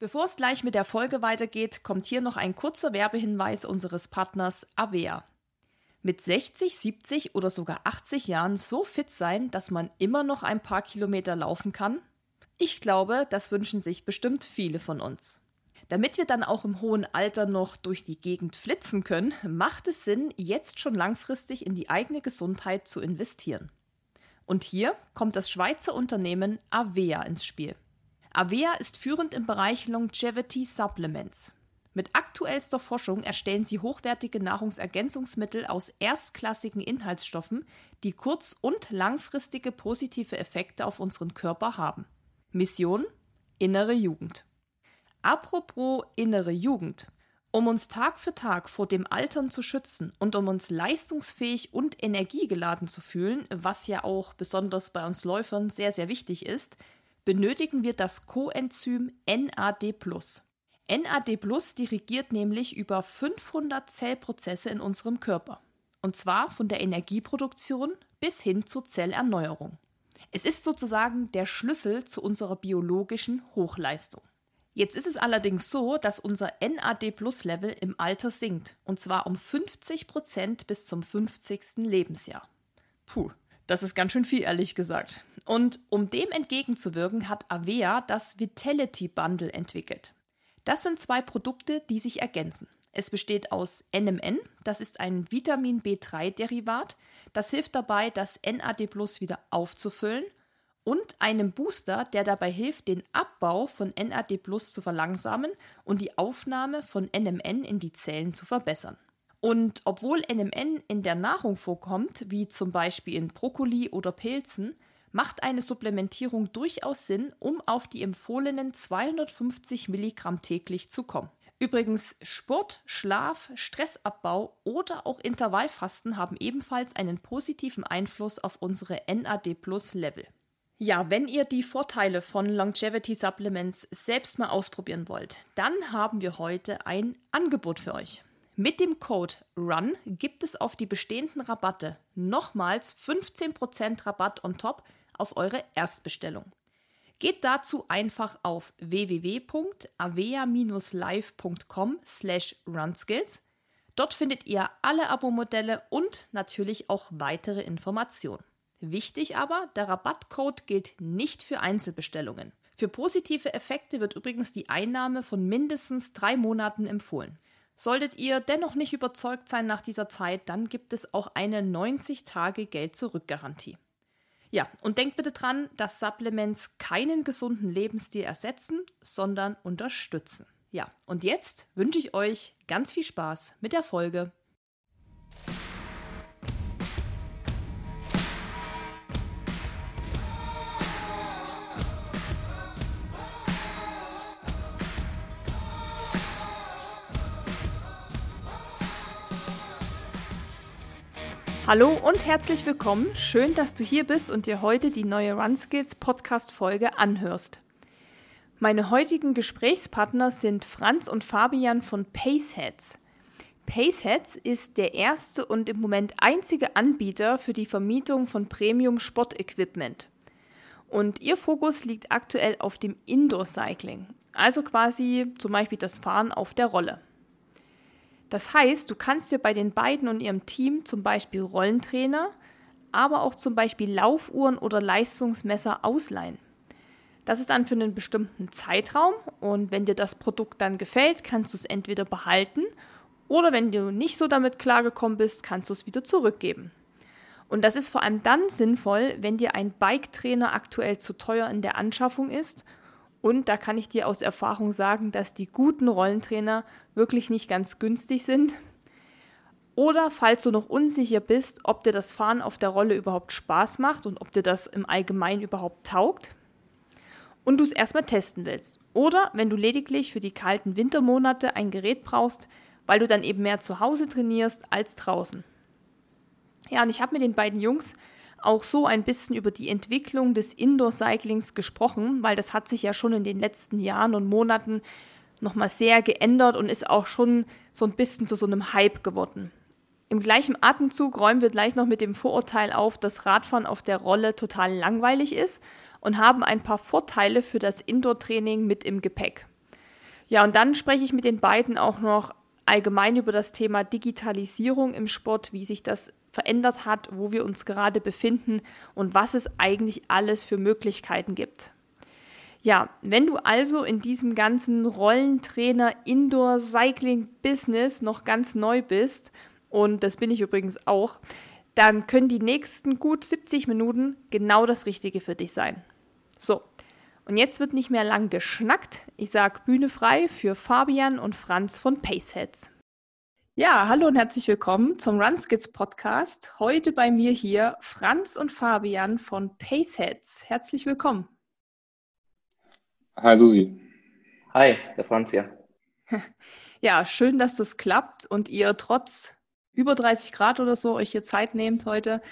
Bevor es gleich mit der Folge weitergeht, kommt hier noch ein kurzer Werbehinweis unseres Partners Avea. Mit 60, 70 oder sogar 80 Jahren so fit sein, dass man immer noch ein paar Kilometer laufen kann? Ich glaube, das wünschen sich bestimmt viele von uns. Damit wir dann auch im hohen Alter noch durch die Gegend flitzen können, macht es Sinn, jetzt schon langfristig in die eigene Gesundheit zu investieren. Und hier kommt das Schweizer Unternehmen Avea ins Spiel. Avea ist führend im Bereich Longevity Supplements. Mit aktuellster Forschung erstellen sie hochwertige Nahrungsergänzungsmittel aus erstklassigen Inhaltsstoffen, die kurz- und langfristige positive Effekte auf unseren Körper haben. Mission Innere Jugend. Apropos innere Jugend. Um uns Tag für Tag vor dem Altern zu schützen und um uns leistungsfähig und energiegeladen zu fühlen, was ja auch besonders bei uns Läufern sehr, sehr wichtig ist, benötigen wir das Coenzym NAD+. NAD+ dirigiert nämlich über 500 Zellprozesse in unserem Körper. Und zwar von der Energieproduktion bis hin zur Zellerneuerung. Es ist sozusagen der Schlüssel zu unserer biologischen Hochleistung. Jetzt ist es allerdings so, dass unser NAD-Plus-Level im Alter sinkt, und zwar um 50 Prozent bis zum 50. Lebensjahr. Puh, das ist ganz schön viel, ehrlich gesagt. Und um dem entgegenzuwirken, hat Avea das Vitality Bundle entwickelt. Das sind zwei Produkte, die sich ergänzen. Es besteht aus NMN, das ist ein Vitamin B3-Derivat, das hilft dabei, das NAD Plus wieder aufzufüllen und einem Booster, der dabei hilft, den Abbau von NAD Plus zu verlangsamen und die Aufnahme von NMN in die Zellen zu verbessern. Und obwohl NMN in der Nahrung vorkommt, wie zum Beispiel in Brokkoli oder Pilzen, macht eine Supplementierung durchaus Sinn, um auf die empfohlenen 250 Milligramm täglich zu kommen. Übrigens, Sport, Schlaf, Stressabbau oder auch Intervallfasten haben ebenfalls einen positiven Einfluss auf unsere NAD-Plus-Level. Ja, wenn ihr die Vorteile von Longevity Supplements selbst mal ausprobieren wollt, dann haben wir heute ein Angebot für euch. Mit dem Code RUN gibt es auf die bestehenden Rabatte nochmals 15% Rabatt on top auf eure Erstbestellung. Geht dazu einfach auf www.avea-live.com slash runskills. Dort findet ihr alle Abo-Modelle und natürlich auch weitere Informationen. Wichtig aber, der Rabattcode gilt nicht für Einzelbestellungen. Für positive Effekte wird übrigens die Einnahme von mindestens drei Monaten empfohlen. Solltet ihr dennoch nicht überzeugt sein nach dieser Zeit, dann gibt es auch eine 90-Tage-Geld-Zurück-Garantie. Ja, und denkt bitte dran, dass Supplements keinen gesunden Lebensstil ersetzen, sondern unterstützen. Ja, und jetzt wünsche ich euch ganz viel Spaß mit der Folge. Hallo und herzlich willkommen. Schön, dass du hier bist und dir heute die neue Run Skills Podcast Folge anhörst. Meine heutigen Gesprächspartner sind Franz und Fabian von Paceheads. Paceheads ist der erste und im Moment einzige Anbieter für die Vermietung von Premium Sportequipment. Und ihr Fokus liegt aktuell auf dem Indoor Cycling, also quasi zum Beispiel das Fahren auf der Rolle. Das heißt, du kannst dir bei den beiden und ihrem Team zum Beispiel Rollentrainer, aber auch zum Beispiel Laufuhren oder Leistungsmesser ausleihen. Das ist dann für einen bestimmten Zeitraum und wenn dir das Produkt dann gefällt, kannst du es entweder behalten oder wenn du nicht so damit klargekommen bist, kannst du es wieder zurückgeben. Und das ist vor allem dann sinnvoll, wenn dir ein Bike-Trainer aktuell zu teuer in der Anschaffung ist und da kann ich dir aus Erfahrung sagen, dass die guten Rollentrainer wirklich nicht ganz günstig sind. Oder falls du noch unsicher bist, ob dir das Fahren auf der Rolle überhaupt Spaß macht und ob dir das im Allgemeinen überhaupt taugt und du es erstmal testen willst. Oder wenn du lediglich für die kalten Wintermonate ein Gerät brauchst, weil du dann eben mehr zu Hause trainierst als draußen. Ja, und ich habe mit den beiden Jungs auch so ein bisschen über die Entwicklung des Indoor-Cyclings gesprochen, weil das hat sich ja schon in den letzten Jahren und Monaten nochmal sehr geändert und ist auch schon so ein bisschen zu so einem Hype geworden. Im gleichen Atemzug räumen wir gleich noch mit dem Vorurteil auf, dass Radfahren auf der Rolle total langweilig ist und haben ein paar Vorteile für das Indoor-Training mit im Gepäck. Ja, und dann spreche ich mit den beiden auch noch allgemein über das Thema Digitalisierung im Sport, wie sich das verändert hat, wo wir uns gerade befinden und was es eigentlich alles für Möglichkeiten gibt. Ja, wenn du also in diesem ganzen Rollentrainer Indoor Cycling Business noch ganz neu bist, und das bin ich übrigens auch, dann können die nächsten gut 70 Minuten genau das Richtige für dich sein. So, und jetzt wird nicht mehr lang geschnackt. Ich sage Bühne frei für Fabian und Franz von Paceheads. Ja, hallo und herzlich willkommen zum Runskits Podcast. Heute bei mir hier Franz und Fabian von Paceheads. Herzlich willkommen. Hi Susi. Hi, der Franz hier. Ja, schön, dass das klappt und ihr trotz über 30 Grad oder so euch hier Zeit nehmt heute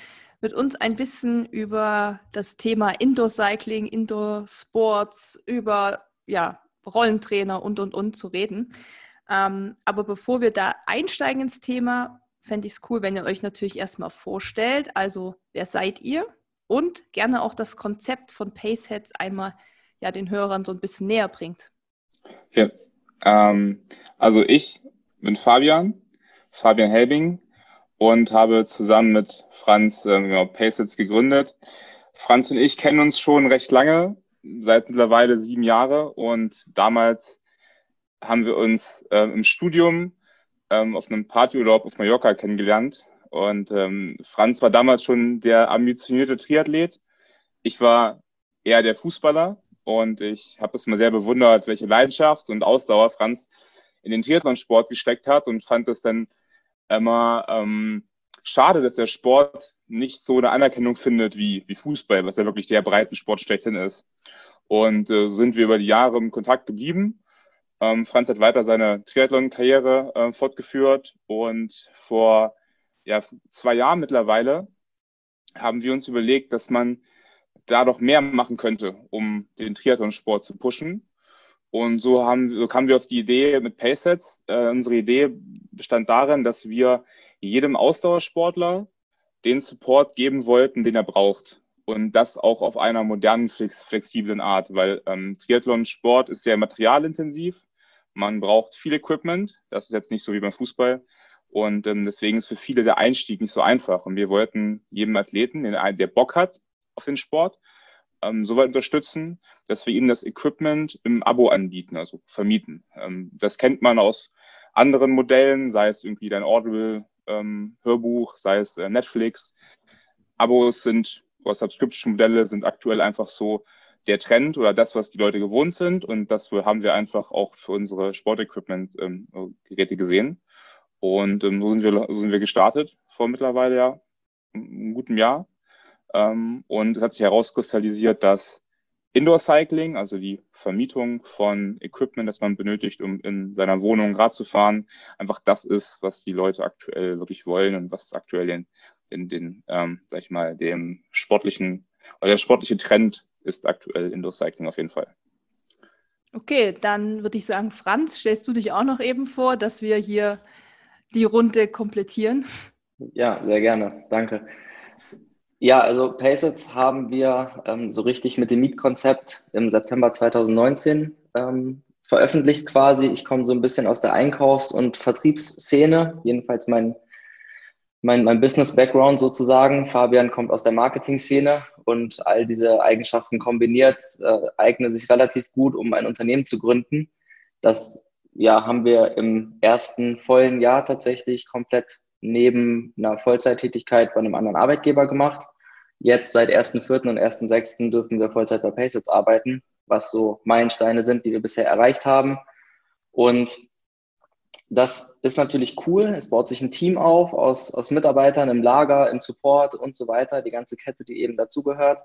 mit uns ein bisschen über das Thema Indoor Cycling, Indoor Sports, über ja, Rollentrainer und und und zu reden. Ähm, aber bevor wir da einsteigen ins Thema, fände ich es cool, wenn ihr euch natürlich erstmal vorstellt. Also, wer seid ihr? Und gerne auch das Konzept von Paceheads einmal ja, den Hörern so ein bisschen näher bringt. Ja, ähm, also ich bin Fabian, Fabian Helbing und habe zusammen mit Franz äh, genau, Paysets gegründet. Franz und ich kennen uns schon recht lange, seit mittlerweile sieben Jahre und damals haben wir uns äh, im Studium ähm, auf einem Partyurlaub auf Mallorca kennengelernt und ähm, Franz war damals schon der ambitionierte Triathlet. Ich war eher der Fußballer und ich habe es mal sehr bewundert, welche Leidenschaft und Ausdauer Franz in den Triathlonsport gesteckt hat und fand es dann immer ähm, schade, dass der Sport nicht so eine Anerkennung findet wie, wie Fußball, was ja wirklich der Breitensport schlechthin ist. Und äh, sind wir über die Jahre im Kontakt geblieben. Ähm, Franz hat weiter seine Triathlon-Karriere äh, fortgeführt und vor ja, zwei Jahren mittlerweile haben wir uns überlegt, dass man da doch mehr machen könnte, um den Triathlonsport zu pushen. Und so, haben, so kamen wir auf die Idee mit Paysets. Äh, unsere Idee bestand darin, dass wir jedem Ausdauersportler den Support geben wollten, den er braucht. Und das auch auf einer modernen, flex flexiblen Art, weil ähm, Triathlon-Sport ist sehr materialintensiv. Man braucht viel Equipment. Das ist jetzt nicht so wie beim Fußball. Und ähm, deswegen ist für viele der Einstieg nicht so einfach. Und wir wollten jedem Athleten, der Bock hat auf den Sport, ähm, so weit unterstützen, dass wir ihnen das Equipment im Abo anbieten, also vermieten. Ähm, das kennt man aus anderen Modellen, sei es irgendwie dein Audible ähm, sei es äh, Netflix. Abos sind, oder Subscription-Modelle sind aktuell einfach so der Trend oder das, was die Leute gewohnt sind. Und das haben wir einfach auch für unsere Sportequipment-Geräte ähm, gesehen. Und ähm, so, sind wir, so sind wir gestartet vor mittlerweile ja einem guten Jahr. Ähm, und es hat sich herauskristallisiert, dass Indoor Cycling, also die Vermietung von Equipment, das man benötigt, um in seiner Wohnung Rad zu fahren, einfach das ist, was die Leute aktuell wirklich wollen und was aktuell den, den, den ähm, sag ich mal, dem sportlichen oder der sportliche Trend ist aktuell Indoor Cycling auf jeden Fall. Okay, dann würde ich sagen, Franz, stellst du dich auch noch eben vor, dass wir hier die Runde komplettieren? Ja, sehr gerne. Danke. Ja, also Paysets haben wir ähm, so richtig mit dem Mietkonzept im September 2019 ähm, veröffentlicht quasi. Ich komme so ein bisschen aus der Einkaufs- und Vertriebsszene, jedenfalls mein, mein, mein Business-Background sozusagen. Fabian kommt aus der Marketing-Szene und all diese Eigenschaften kombiniert äh, eignen sich relativ gut, um ein Unternehmen zu gründen. Das ja, haben wir im ersten vollen Jahr tatsächlich komplett neben einer Vollzeittätigkeit bei einem anderen Arbeitgeber gemacht. Jetzt seit 1.4. und 1.6. dürfen wir Vollzeit bei Paysets arbeiten, was so Meilensteine sind, die wir bisher erreicht haben. Und das ist natürlich cool. Es baut sich ein Team auf aus, aus Mitarbeitern im Lager, im Support und so weiter, die ganze Kette, die eben dazugehört.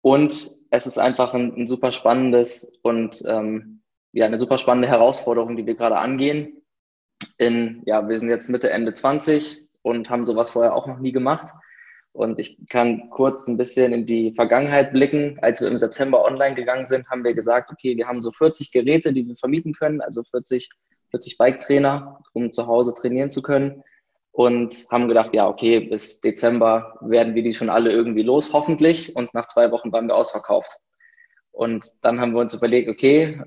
Und es ist einfach ein, ein super spannendes und ähm, ja, eine super spannende Herausforderung, die wir gerade angehen in, ja, wir sind jetzt Mitte, Ende 20 und haben sowas vorher auch noch nie gemacht. Und ich kann kurz ein bisschen in die Vergangenheit blicken. Als wir im September online gegangen sind, haben wir gesagt, okay, wir haben so 40 Geräte, die wir vermieten können, also 40, 40 Bike-Trainer, um zu Hause trainieren zu können. Und haben gedacht, ja, okay, bis Dezember werden wir die schon alle irgendwie los, hoffentlich. Und nach zwei Wochen waren wir ausverkauft. Und dann haben wir uns überlegt, okay,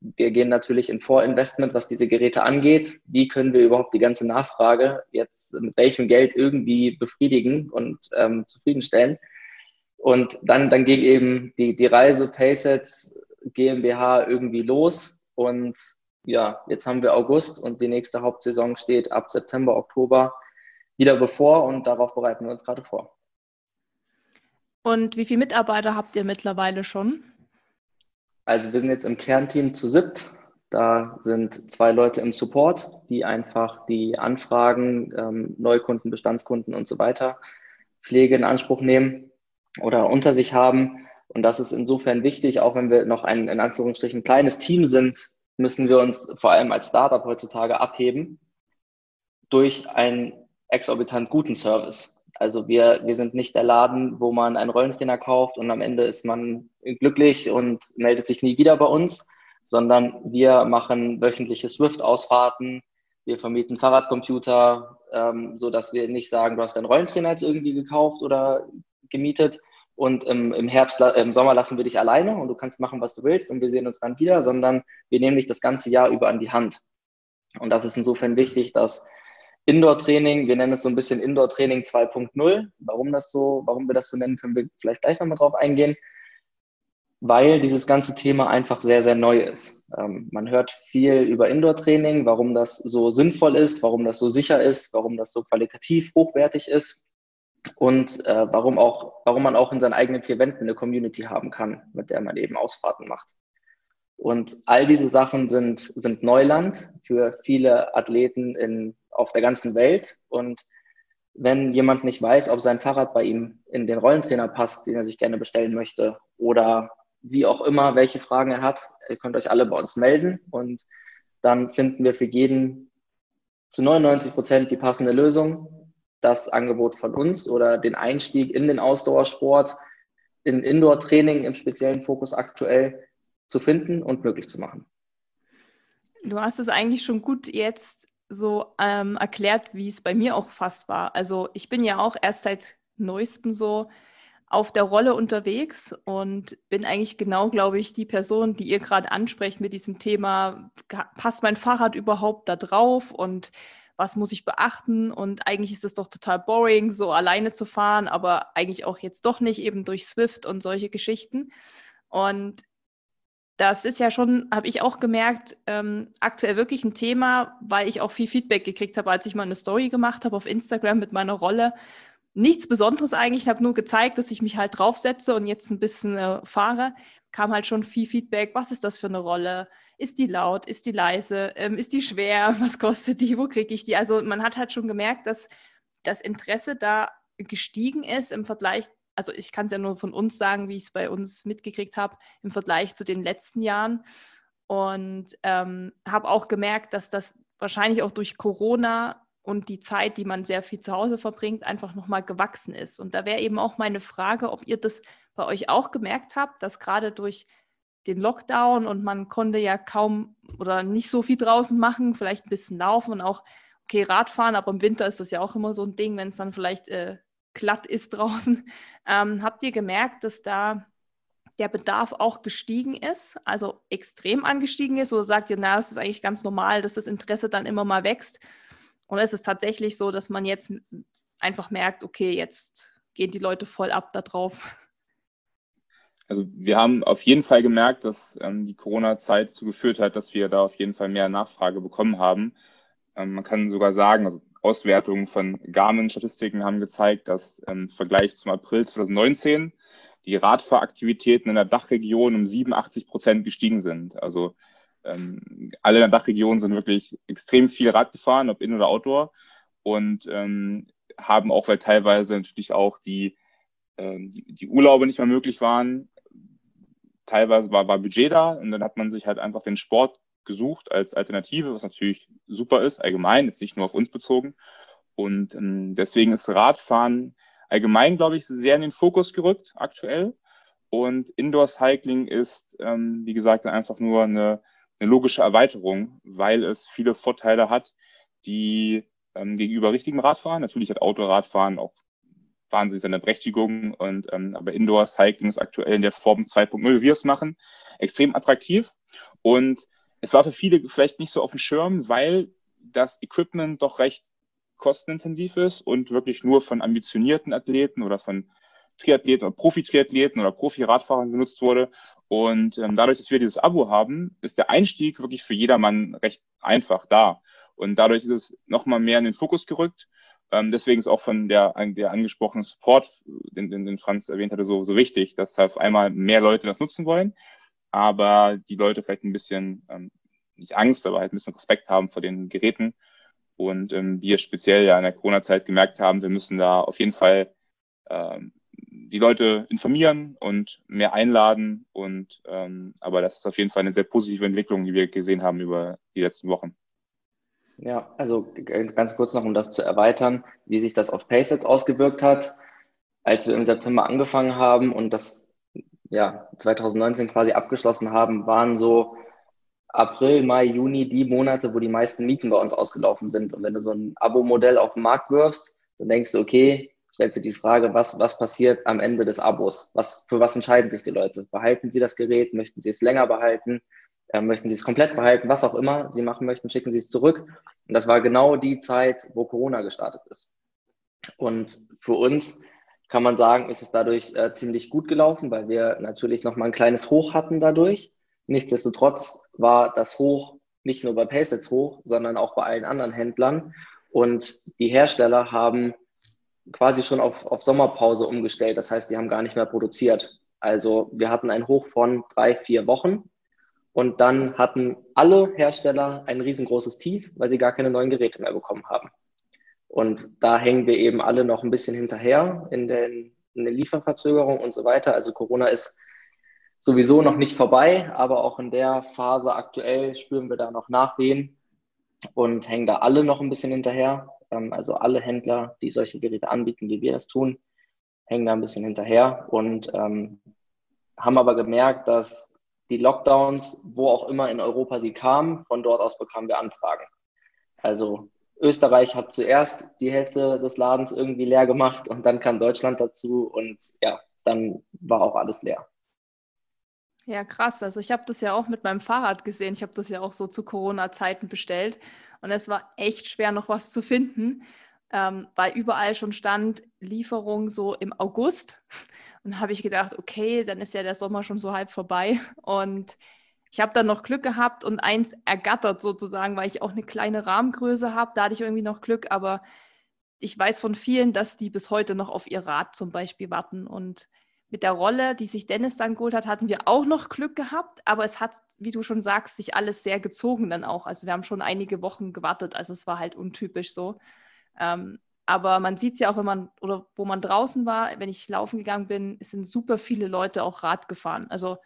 wir gehen natürlich in Vorinvestment, was diese Geräte angeht. Wie können wir überhaupt die ganze Nachfrage jetzt mit welchem Geld irgendwie befriedigen und ähm, zufriedenstellen? Und dann, dann ging eben die, die Reise Paysets GmbH irgendwie los. Und ja, jetzt haben wir August und die nächste Hauptsaison steht ab September, Oktober wieder bevor und darauf bereiten wir uns gerade vor. Und wie viele Mitarbeiter habt ihr mittlerweile schon? Also wir sind jetzt im Kernteam zu siebt. Da sind zwei Leute im Support, die einfach die Anfragen, ähm, Neukunden, Bestandskunden und so weiter, Pflege in Anspruch nehmen oder unter sich haben. Und das ist insofern wichtig, auch wenn wir noch ein in Anführungsstrichen kleines Team sind, müssen wir uns vor allem als Startup heutzutage abheben durch einen exorbitant guten Service. Also wir, wir sind nicht der Laden, wo man einen Rollentrainer kauft und am Ende ist man glücklich und meldet sich nie wieder bei uns, sondern wir machen wöchentliche Swift-Ausfahrten, wir vermieten Fahrradcomputer, ähm, so wir nicht sagen, du hast deinen Rollentrainer jetzt irgendwie gekauft oder gemietet und im, im Herbst, im Sommer lassen wir dich alleine und du kannst machen, was du willst und wir sehen uns dann wieder, sondern wir nehmen dich das ganze Jahr über an die Hand. Und das ist insofern wichtig, dass Indoor-Training, wir nennen es so ein bisschen Indoor-Training 2.0. Warum das so, warum wir das so nennen, können wir vielleicht gleich nochmal drauf eingehen. Weil dieses ganze Thema einfach sehr, sehr neu ist. Ähm, man hört viel über Indoor-Training, warum das so sinnvoll ist, warum das so sicher ist, warum das so qualitativ hochwertig ist und äh, warum, auch, warum man auch in seinen eigenen vier Wänden eine Community haben kann, mit der man eben Ausfahrten macht. Und all diese Sachen sind, sind Neuland für viele Athleten in auf der ganzen Welt. Und wenn jemand nicht weiß, ob sein Fahrrad bei ihm in den Rollentrainer passt, den er sich gerne bestellen möchte, oder wie auch immer, welche Fragen er hat, ihr könnt euch alle bei uns melden und dann finden wir für jeden zu 99 Prozent die passende Lösung, das Angebot von uns oder den Einstieg in den Ausdauersport, in Indoor-Training im speziellen Fokus aktuell zu finden und möglich zu machen. Du hast es eigentlich schon gut jetzt so ähm, erklärt, wie es bei mir auch fast war. Also ich bin ja auch erst seit neuestem so auf der Rolle unterwegs und bin eigentlich genau, glaube ich, die Person, die ihr gerade ansprecht mit diesem Thema, passt mein Fahrrad überhaupt da drauf und was muss ich beachten? Und eigentlich ist es doch total boring, so alleine zu fahren, aber eigentlich auch jetzt doch nicht eben durch Swift und solche Geschichten. Und das ist ja schon, habe ich auch gemerkt, ähm, aktuell wirklich ein Thema, weil ich auch viel Feedback gekriegt habe, als ich mal eine Story gemacht habe auf Instagram mit meiner Rolle. Nichts Besonderes eigentlich, ich habe nur gezeigt, dass ich mich halt draufsetze und jetzt ein bisschen äh, fahre. Kam halt schon viel Feedback. Was ist das für eine Rolle? Ist die laut? Ist die leise? Ähm, ist die schwer? Was kostet die? Wo kriege ich die? Also man hat halt schon gemerkt, dass das Interesse da gestiegen ist im Vergleich also ich kann es ja nur von uns sagen, wie ich es bei uns mitgekriegt habe im Vergleich zu den letzten Jahren. Und ähm, habe auch gemerkt, dass das wahrscheinlich auch durch Corona und die Zeit, die man sehr viel zu Hause verbringt, einfach nochmal gewachsen ist. Und da wäre eben auch meine Frage, ob ihr das bei euch auch gemerkt habt, dass gerade durch den Lockdown und man konnte ja kaum oder nicht so viel draußen machen, vielleicht ein bisschen laufen und auch, okay, Radfahren, aber im Winter ist das ja auch immer so ein Ding, wenn es dann vielleicht äh, glatt ist draußen. Ähm, habt ihr gemerkt, dass da der Bedarf auch gestiegen ist, also extrem angestiegen ist? Oder sagt ihr, na, es ist eigentlich ganz normal, dass das Interesse dann immer mal wächst? Oder ist es tatsächlich so, dass man jetzt einfach merkt, okay, jetzt gehen die Leute voll ab da drauf? Also wir haben auf jeden Fall gemerkt, dass ähm, die Corona-Zeit dazu geführt hat, dass wir da auf jeden Fall mehr Nachfrage bekommen haben. Ähm, man kann sogar sagen, also Auswertungen von Garmin-Statistiken haben gezeigt, dass im Vergleich zum April 2019 die Radfahraktivitäten in der Dachregion um 87 Prozent gestiegen sind. Also ähm, alle in der Dachregion sind wirklich extrem viel Rad gefahren, ob in- oder outdoor, und ähm, haben auch, weil teilweise natürlich auch die, ähm, die, die, Urlaube nicht mehr möglich waren, teilweise war, war Budget da und dann hat man sich halt einfach den Sport gesucht als Alternative, was natürlich super ist, allgemein, jetzt nicht nur auf uns bezogen. Und ähm, deswegen ist Radfahren allgemein, glaube ich, sehr in den Fokus gerückt aktuell. Und Indoor Cycling ist, ähm, wie gesagt, einfach nur eine, eine, logische Erweiterung, weil es viele Vorteile hat, die ähm, gegenüber richtigem Radfahren, natürlich hat Autoradfahren auch wahnsinnig seine Berechtigung. Und ähm, aber Indoor Cycling ist aktuell in der Form 2.0, wie wir es machen, extrem attraktiv. Und es war für viele vielleicht nicht so auf dem Schirm, weil das Equipment doch recht kostenintensiv ist und wirklich nur von ambitionierten Athleten oder von Triathleten oder Profi-Triathleten oder Profi-Radfahrern genutzt wurde. Und ähm, dadurch, dass wir dieses Abo haben, ist der Einstieg wirklich für jedermann recht einfach da. Und dadurch ist es nochmal mehr in den Fokus gerückt. Ähm, deswegen ist auch von der, der angesprochenen Support, den, den, den Franz erwähnt hatte, so, so wichtig, dass auf einmal mehr Leute das nutzen wollen, aber die Leute vielleicht ein bisschen, ähm, nicht Angst, aber halt ein bisschen Respekt haben vor den Geräten. Und ähm, wir speziell ja in der Corona-Zeit gemerkt haben, wir müssen da auf jeden Fall ähm, die Leute informieren und mehr einladen. Und ähm, aber das ist auf jeden Fall eine sehr positive Entwicklung, die wir gesehen haben über die letzten Wochen. Ja, also ganz kurz noch, um das zu erweitern, wie sich das auf Paysets ausgewirkt hat. Als wir im September angefangen haben und das ja, 2019 quasi abgeschlossen haben, waren so April, Mai, Juni die Monate, wo die meisten Mieten bei uns ausgelaufen sind. Und wenn du so ein Abo-Modell auf den Markt wirfst, dann denkst du, okay, stellst du die Frage, was, was passiert am Ende des Abos? Was, für was entscheiden sich die Leute? Behalten sie das Gerät? Möchten sie es länger behalten? Äh, möchten sie es komplett behalten? Was auch immer sie machen möchten, schicken sie es zurück. Und das war genau die Zeit, wo Corona gestartet ist. Und für uns kann man sagen, ist es dadurch äh, ziemlich gut gelaufen, weil wir natürlich nochmal ein kleines Hoch hatten dadurch. Nichtsdestotrotz war das Hoch nicht nur bei Paysets hoch, sondern auch bei allen anderen Händlern. Und die Hersteller haben quasi schon auf, auf Sommerpause umgestellt. Das heißt, die haben gar nicht mehr produziert. Also wir hatten ein Hoch von drei, vier Wochen und dann hatten alle Hersteller ein riesengroßes Tief, weil sie gar keine neuen Geräte mehr bekommen haben. Und da hängen wir eben alle noch ein bisschen hinterher in den, in den Lieferverzögerungen und so weiter. Also Corona ist sowieso noch nicht vorbei, aber auch in der Phase aktuell spüren wir da noch Nachwehen und hängen da alle noch ein bisschen hinterher. Ähm, also alle Händler, die solche Geräte anbieten, wie wir das tun, hängen da ein bisschen hinterher und ähm, haben aber gemerkt, dass die Lockdowns, wo auch immer in Europa sie kamen, von dort aus bekamen wir Anfragen. Also Österreich hat zuerst die Hälfte des Ladens irgendwie leer gemacht und dann kam Deutschland dazu und ja, dann war auch alles leer. Ja, krass. Also ich habe das ja auch mit meinem Fahrrad gesehen. Ich habe das ja auch so zu Corona-Zeiten bestellt. Und es war echt schwer, noch was zu finden, ähm, weil überall schon stand Lieferung so im August. Und habe ich gedacht, okay, dann ist ja der Sommer schon so halb vorbei. Und ich habe dann noch Glück gehabt und eins ergattert sozusagen, weil ich auch eine kleine Rahmengröße habe. Da hatte ich irgendwie noch Glück, aber ich weiß von vielen, dass die bis heute noch auf ihr Rad zum Beispiel warten. Und mit der Rolle, die sich Dennis dann geholt hat, hatten wir auch noch Glück gehabt, aber es hat, wie du schon sagst, sich alles sehr gezogen dann auch. Also wir haben schon einige Wochen gewartet, also es war halt untypisch so. Ähm, aber man sieht es ja auch, wenn man, oder wo man draußen war, wenn ich laufen gegangen bin, sind super viele Leute auch Rad gefahren. Also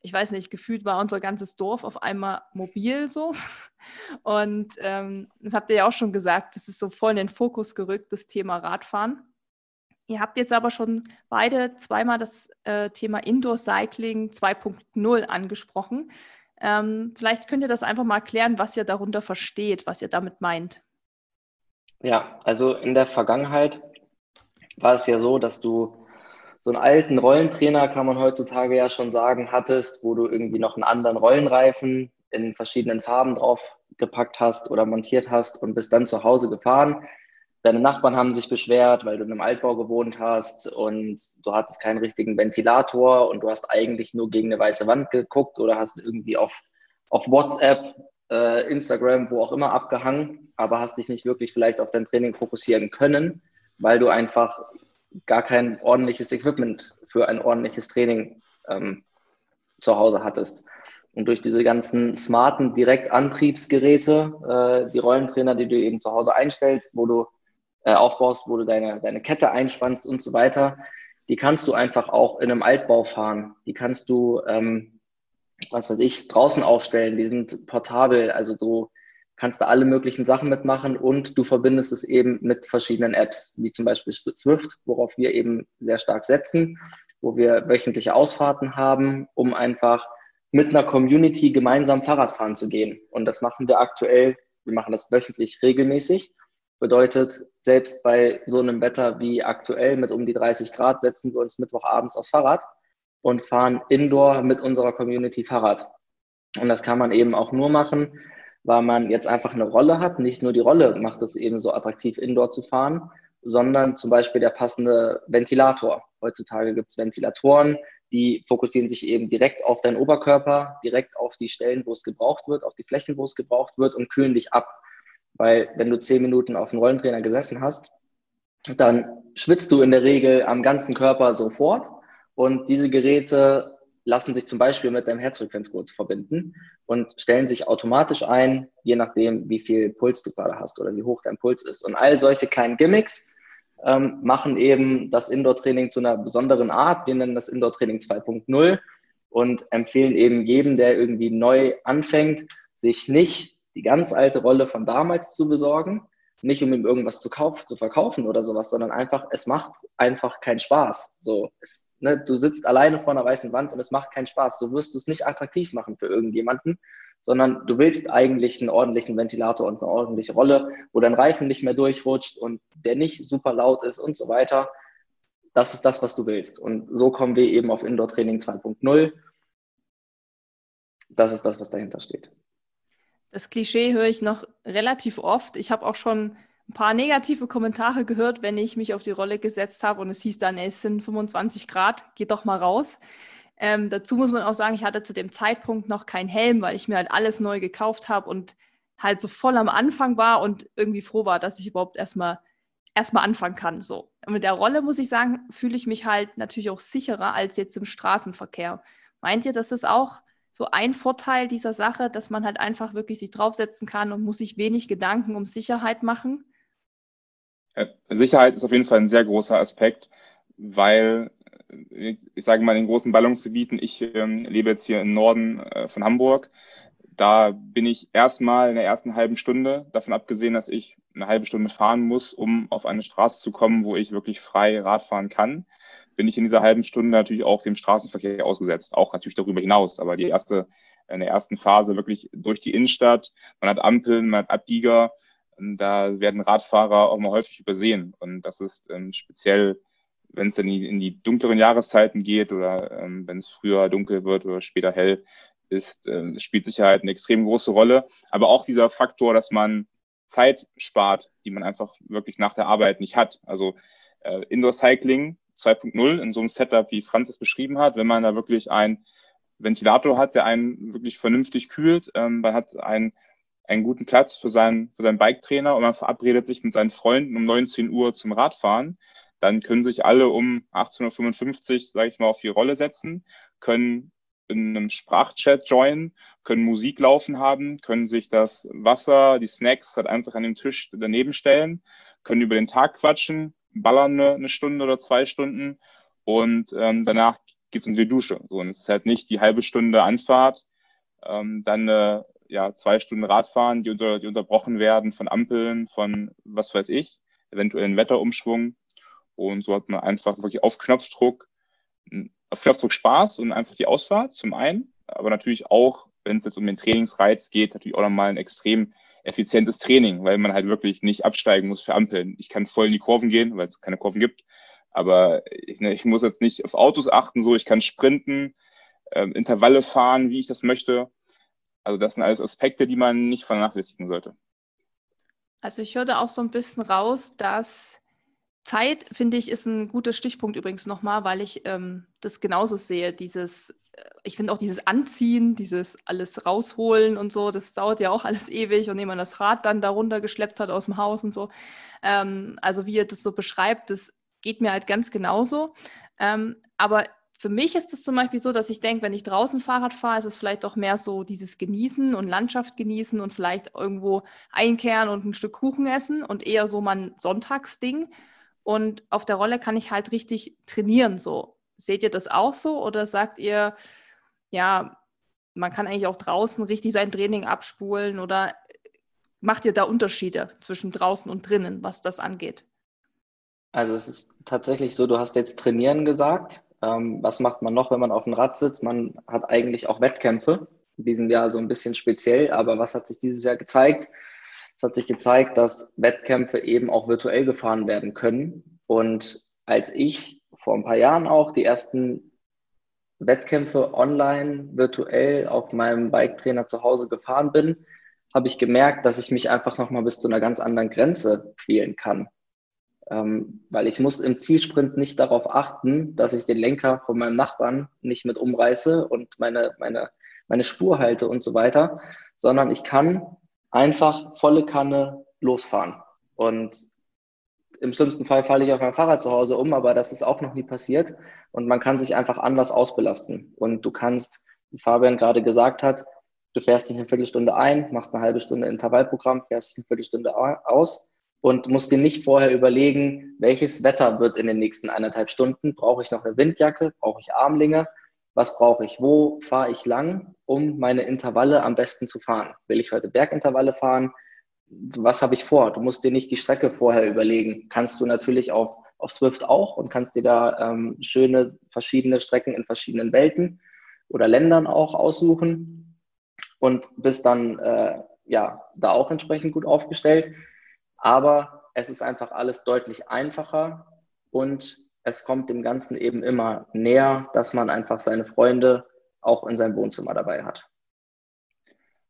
ich weiß nicht, gefühlt war unser ganzes Dorf auf einmal mobil so. Und ähm, das habt ihr ja auch schon gesagt, das ist so voll in den Fokus gerückt, das Thema Radfahren. Ihr habt jetzt aber schon beide zweimal das äh, Thema Indoor Cycling 2.0 angesprochen. Ähm, vielleicht könnt ihr das einfach mal erklären, was ihr darunter versteht, was ihr damit meint. Ja, also in der Vergangenheit war es ja so, dass du so einen alten Rollentrainer, kann man heutzutage ja schon sagen, hattest, wo du irgendwie noch einen anderen Rollenreifen in verschiedenen Farben drauf gepackt hast oder montiert hast und bist dann zu Hause gefahren. Deine Nachbarn haben sich beschwert, weil du in einem Altbau gewohnt hast und du hattest keinen richtigen Ventilator und du hast eigentlich nur gegen eine weiße Wand geguckt oder hast irgendwie auf, auf WhatsApp, äh, Instagram, wo auch immer abgehangen, aber hast dich nicht wirklich vielleicht auf dein Training fokussieren können, weil du einfach gar kein ordentliches Equipment für ein ordentliches Training ähm, zu Hause hattest. Und durch diese ganzen smarten Direktantriebsgeräte, äh, die Rollentrainer, die du eben zu Hause einstellst, wo du äh, aufbaust, wo du deine, deine Kette einspannst und so weiter, die kannst du einfach auch in einem Altbau fahren. Die kannst du, ähm, was weiß ich, draußen aufstellen. Die sind portabel. Also du kannst da alle möglichen Sachen mitmachen und du verbindest es eben mit verschiedenen Apps, wie zum Beispiel Swift, worauf wir eben sehr stark setzen, wo wir wöchentliche Ausfahrten haben, um einfach mit einer Community gemeinsam Fahrrad fahren zu gehen. Und das machen wir aktuell, wir machen das wöchentlich regelmäßig Bedeutet, selbst bei so einem Wetter wie aktuell mit um die 30 Grad setzen wir uns Mittwochabends aufs Fahrrad und fahren indoor mit unserer Community Fahrrad. Und das kann man eben auch nur machen, weil man jetzt einfach eine Rolle hat. Nicht nur die Rolle macht es eben so attraktiv, indoor zu fahren, sondern zum Beispiel der passende Ventilator. Heutzutage gibt es Ventilatoren, die fokussieren sich eben direkt auf deinen Oberkörper, direkt auf die Stellen, wo es gebraucht wird, auf die Flächen, wo es gebraucht wird und kühlen dich ab. Weil wenn du zehn Minuten auf dem Rollentrainer gesessen hast, dann schwitzt du in der Regel am ganzen Körper sofort. Und diese Geräte lassen sich zum Beispiel mit deinem Herzfrequenzgurt verbinden und stellen sich automatisch ein, je nachdem, wie viel Puls du gerade hast oder wie hoch dein Puls ist. Und all solche kleinen Gimmicks ähm, machen eben das Indoor-Training zu einer besonderen Art. Wir nennen das Indoor-Training 2.0 und empfehlen eben jedem, der irgendwie neu anfängt, sich nicht die ganz alte Rolle von damals zu besorgen, nicht um ihm irgendwas zu, kauf, zu verkaufen oder sowas, sondern einfach, es macht einfach keinen Spaß. So, es, ne, du sitzt alleine vor einer weißen Wand und es macht keinen Spaß. So wirst du es nicht attraktiv machen für irgendjemanden, sondern du willst eigentlich einen ordentlichen Ventilator und eine ordentliche Rolle, wo dein Reifen nicht mehr durchrutscht und der nicht super laut ist und so weiter. Das ist das, was du willst. Und so kommen wir eben auf Indoor Training 2.0. Das ist das, was dahinter steht. Das Klischee höre ich noch relativ oft. Ich habe auch schon ein paar negative Kommentare gehört, wenn ich mich auf die Rolle gesetzt habe und es hieß dann, es sind 25 Grad, geht doch mal raus. Ähm, dazu muss man auch sagen, ich hatte zu dem Zeitpunkt noch keinen Helm, weil ich mir halt alles neu gekauft habe und halt so voll am Anfang war und irgendwie froh war, dass ich überhaupt erstmal erstmal anfangen kann. So. Und mit der Rolle muss ich sagen, fühle ich mich halt natürlich auch sicherer als jetzt im Straßenverkehr. Meint ihr, das ist auch so ein Vorteil dieser Sache, dass man halt einfach wirklich sich draufsetzen kann und muss sich wenig Gedanken um Sicherheit machen? Sicherheit ist auf jeden Fall ein sehr großer Aspekt, weil ich sage mal, in großen Ballungsgebieten, ich ähm, lebe jetzt hier im Norden äh, von Hamburg, da bin ich erstmal in der ersten halben Stunde, davon abgesehen, dass ich eine halbe Stunde fahren muss, um auf eine Straße zu kommen, wo ich wirklich frei Rad fahren kann, bin ich in dieser halben Stunde natürlich auch dem Straßenverkehr ausgesetzt, auch natürlich darüber hinaus. Aber die erste, in der ersten Phase wirklich durch die Innenstadt, man hat Ampeln, man hat Abbieger, da werden Radfahrer auch mal häufig übersehen. Und das ist ähm, speziell wenn es dann in die dunkleren Jahreszeiten geht oder ähm, wenn es früher dunkel wird oder später hell ist, äh, spielt Sicherheit eine extrem große Rolle. Aber auch dieser Faktor, dass man Zeit spart, die man einfach wirklich nach der Arbeit nicht hat. Also äh, Indoor Cycling 2.0 in so einem Setup, wie Franz es beschrieben hat, wenn man da wirklich einen Ventilator hat, der einen wirklich vernünftig kühlt, ähm, man hat einen, einen guten Platz für seinen, für seinen Biketrainer und man verabredet sich mit seinen Freunden um 19 Uhr zum Radfahren, dann können sich alle um 18.55 Uhr, sage ich mal, auf die Rolle setzen, können in einem Sprachchat joinen, können Musik laufen haben, können sich das Wasser, die Snacks halt einfach an den Tisch daneben stellen, können über den Tag quatschen, ballern eine, eine Stunde oder zwei Stunden und ähm, danach geht's um die Dusche. So, und es ist halt nicht die halbe Stunde Anfahrt, ähm, dann äh, ja, zwei Stunden Radfahren, die, unter, die unterbrochen werden von Ampeln, von was weiß ich, eventuell ein Wetterumschwung. Und so hat man einfach wirklich auf Knopfdruck, auf Knopfdruck Spaß und einfach die Ausfahrt zum einen, aber natürlich auch, wenn es jetzt um den Trainingsreiz geht, natürlich auch nochmal ein extrem effizientes Training, weil man halt wirklich nicht absteigen muss für Ampeln. Ich kann voll in die Kurven gehen, weil es keine Kurven gibt, aber ich, ne, ich muss jetzt nicht auf Autos achten, so ich kann sprinten, äh, Intervalle fahren, wie ich das möchte. Also das sind alles Aspekte, die man nicht vernachlässigen sollte. Also ich hörte auch so ein bisschen raus, dass Zeit, finde ich, ist ein guter Stichpunkt übrigens nochmal, weil ich ähm, das genauso sehe. Dieses, ich finde auch dieses Anziehen, dieses alles rausholen und so, das dauert ja auch alles ewig und jemand das Rad dann darunter geschleppt hat aus dem Haus und so. Ähm, also wie ihr das so beschreibt, das geht mir halt ganz genauso. Ähm, aber für mich ist es zum Beispiel so, dass ich denke, wenn ich draußen Fahrrad fahre, ist es vielleicht doch mehr so dieses Genießen und Landschaft genießen und vielleicht irgendwo einkehren und ein Stück Kuchen essen und eher so mein Sonntagsding. Und auf der Rolle kann ich halt richtig trainieren. So seht ihr das auch so oder sagt ihr, ja, man kann eigentlich auch draußen richtig sein Training abspulen oder macht ihr da Unterschiede zwischen draußen und drinnen, was das angeht? Also es ist tatsächlich so, du hast jetzt trainieren gesagt. Ähm, was macht man noch, wenn man auf dem Rad sitzt? Man hat eigentlich auch Wettkämpfe. In diesem Jahr so ein bisschen speziell, aber was hat sich dieses Jahr gezeigt? Es hat sich gezeigt, dass Wettkämpfe eben auch virtuell gefahren werden können. Und als ich vor ein paar Jahren auch die ersten Wettkämpfe online, virtuell auf meinem Bike-Trainer zu Hause gefahren bin, habe ich gemerkt, dass ich mich einfach nochmal bis zu einer ganz anderen Grenze quälen kann. Ähm, weil ich muss im Zielsprint nicht darauf achten, dass ich den Lenker von meinem Nachbarn nicht mit umreiße und meine, meine, meine Spur halte und so weiter, sondern ich kann einfach volle Kanne losfahren. Und im schlimmsten Fall falle ich auf mein Fahrrad zu Hause um, aber das ist auch noch nie passiert. Und man kann sich einfach anders ausbelasten. Und du kannst, wie Fabian gerade gesagt hat, du fährst dich eine Viertelstunde ein, machst eine halbe Stunde Intervallprogramm, fährst eine Viertelstunde aus und musst dir nicht vorher überlegen, welches Wetter wird in den nächsten eineinhalb Stunden. Brauche ich noch eine Windjacke? Brauche ich Armlinge? Was brauche ich? Wo fahre ich lang, um meine Intervalle am besten zu fahren? Will ich heute Bergintervalle fahren? Was habe ich vor? Du musst dir nicht die Strecke vorher überlegen. Kannst du natürlich auf, auf Swift auch und kannst dir da ähm, schöne verschiedene Strecken in verschiedenen Welten oder Ländern auch aussuchen und bist dann äh, ja da auch entsprechend gut aufgestellt. Aber es ist einfach alles deutlich einfacher und es kommt dem Ganzen eben immer näher, dass man einfach seine Freunde auch in seinem Wohnzimmer dabei hat.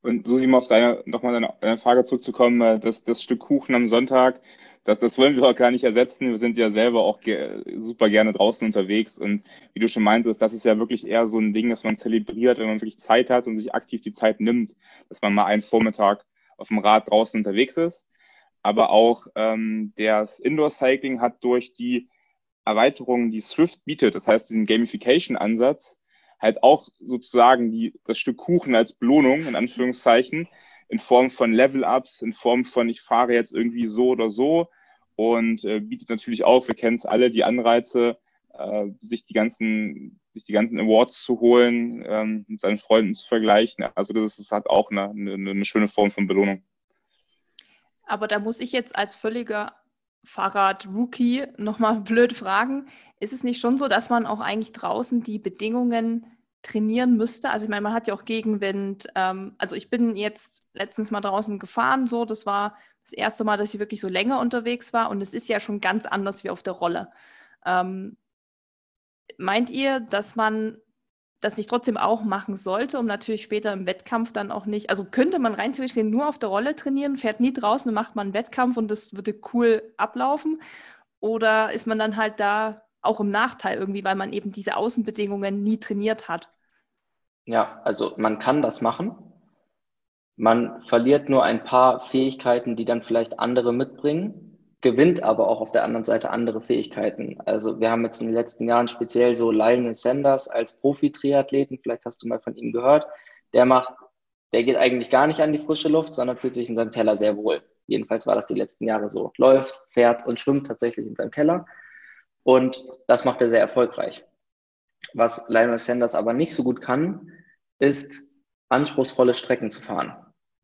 Und Susi, mal auf deine, nochmal deine, deine Frage zurückzukommen, äh, das, das Stück Kuchen am Sonntag, das, das wollen wir auch gar nicht ersetzen. Wir sind ja selber auch ge super gerne draußen unterwegs. Und wie du schon meintest, das ist ja wirklich eher so ein Ding, dass man zelebriert, wenn man wirklich Zeit hat und sich aktiv die Zeit nimmt, dass man mal einen Vormittag auf dem Rad draußen unterwegs ist. Aber auch ähm, das Indoor-Cycling hat durch die Erweiterung, die Swift bietet, das heißt diesen Gamification-Ansatz, halt auch sozusagen die, das Stück Kuchen als Belohnung, in Anführungszeichen, in Form von Level-Ups, in Form von ich fahre jetzt irgendwie so oder so und äh, bietet natürlich auch, wir kennen es alle, die Anreize, äh, sich die ganzen sich die ganzen Awards zu holen, ähm, mit seinen Freunden zu vergleichen. Also das, ist, das hat auch eine, eine, eine schöne Form von Belohnung. Aber da muss ich jetzt als völliger Fahrrad-Rookie nochmal blöd fragen. Ist es nicht schon so, dass man auch eigentlich draußen die Bedingungen trainieren müsste? Also ich meine, man hat ja auch Gegenwind. Ähm, also ich bin jetzt letztens mal draußen gefahren, so das war das erste Mal, dass ich wirklich so länger unterwegs war und es ist ja schon ganz anders wie auf der Rolle. Ähm, meint ihr, dass man das nicht trotzdem auch machen sollte, um natürlich später im Wettkampf dann auch nicht, also könnte man rein theoretisch nur auf der Rolle trainieren, fährt nie draußen und macht man einen Wettkampf und das würde cool ablaufen? Oder ist man dann halt da auch im Nachteil irgendwie, weil man eben diese Außenbedingungen nie trainiert hat? Ja, also man kann das machen. Man verliert nur ein paar Fähigkeiten, die dann vielleicht andere mitbringen gewinnt aber auch auf der anderen Seite andere Fähigkeiten. Also wir haben jetzt in den letzten Jahren speziell so Lionel Sanders als Profi-Triathleten, vielleicht hast du mal von ihm gehört, der macht, der geht eigentlich gar nicht an die frische Luft, sondern fühlt sich in seinem Keller sehr wohl. Jedenfalls war das die letzten Jahre so. Läuft, fährt und schwimmt tatsächlich in seinem Keller. Und das macht er sehr erfolgreich. Was Lionel Sanders aber nicht so gut kann, ist anspruchsvolle Strecken zu fahren.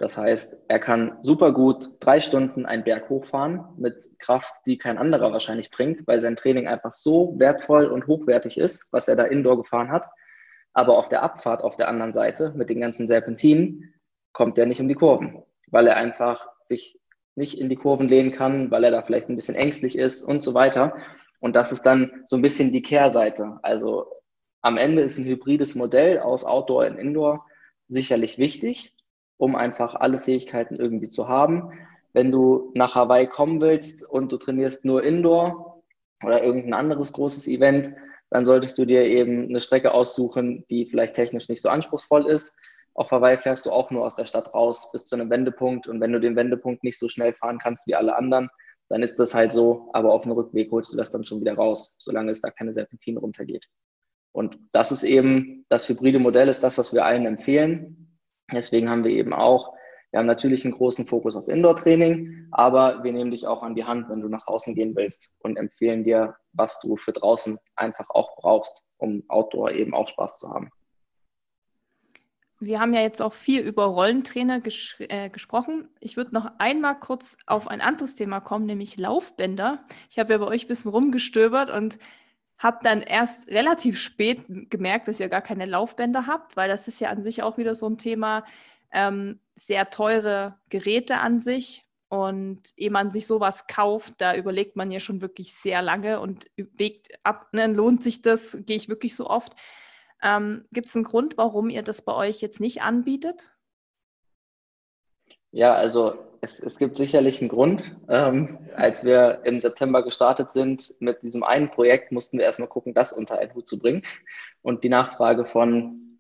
Das heißt, er kann super gut drei Stunden einen Berg hochfahren mit Kraft, die kein anderer wahrscheinlich bringt, weil sein Training einfach so wertvoll und hochwertig ist, was er da indoor gefahren hat. Aber auf der Abfahrt auf der anderen Seite mit den ganzen Serpentinen kommt er nicht um die Kurven, weil er einfach sich nicht in die Kurven lehnen kann, weil er da vielleicht ein bisschen ängstlich ist und so weiter. Und das ist dann so ein bisschen die Kehrseite. Also am Ende ist ein hybrides Modell aus Outdoor und Indoor sicherlich wichtig, um einfach alle Fähigkeiten irgendwie zu haben. Wenn du nach Hawaii kommen willst und du trainierst nur Indoor oder irgendein anderes großes Event, dann solltest du dir eben eine Strecke aussuchen, die vielleicht technisch nicht so anspruchsvoll ist. Auf Hawaii fährst du auch nur aus der Stadt raus bis zu einem Wendepunkt und wenn du den Wendepunkt nicht so schnell fahren kannst wie alle anderen, dann ist das halt so, aber auf dem Rückweg holst du das dann schon wieder raus, solange es da keine Serpentine runtergeht. Und das ist eben, das hybride Modell ist das, was wir allen empfehlen. Deswegen haben wir eben auch, wir haben natürlich einen großen Fokus auf Indoor-Training, aber wir nehmen dich auch an die Hand, wenn du nach draußen gehen willst und empfehlen dir, was du für draußen einfach auch brauchst, um Outdoor eben auch Spaß zu haben. Wir haben ja jetzt auch viel über Rollentrainer ges äh, gesprochen. Ich würde noch einmal kurz auf ein anderes Thema kommen, nämlich Laufbänder. Ich habe ja bei euch ein bisschen rumgestöbert und habe dann erst relativ spät gemerkt, dass ihr gar keine Laufbänder habt, weil das ist ja an sich auch wieder so ein Thema. Ähm, sehr teure Geräte an sich. Und ehe man sich sowas kauft, da überlegt man ja schon wirklich sehr lange und wägt ab, ne, lohnt sich das, gehe ich wirklich so oft. Ähm, Gibt es einen Grund, warum ihr das bei euch jetzt nicht anbietet? Ja, also es, es gibt sicherlich einen Grund. Ähm, als wir im September gestartet sind mit diesem einen Projekt, mussten wir erstmal gucken, das unter einen Hut zu bringen. Und die Nachfrage von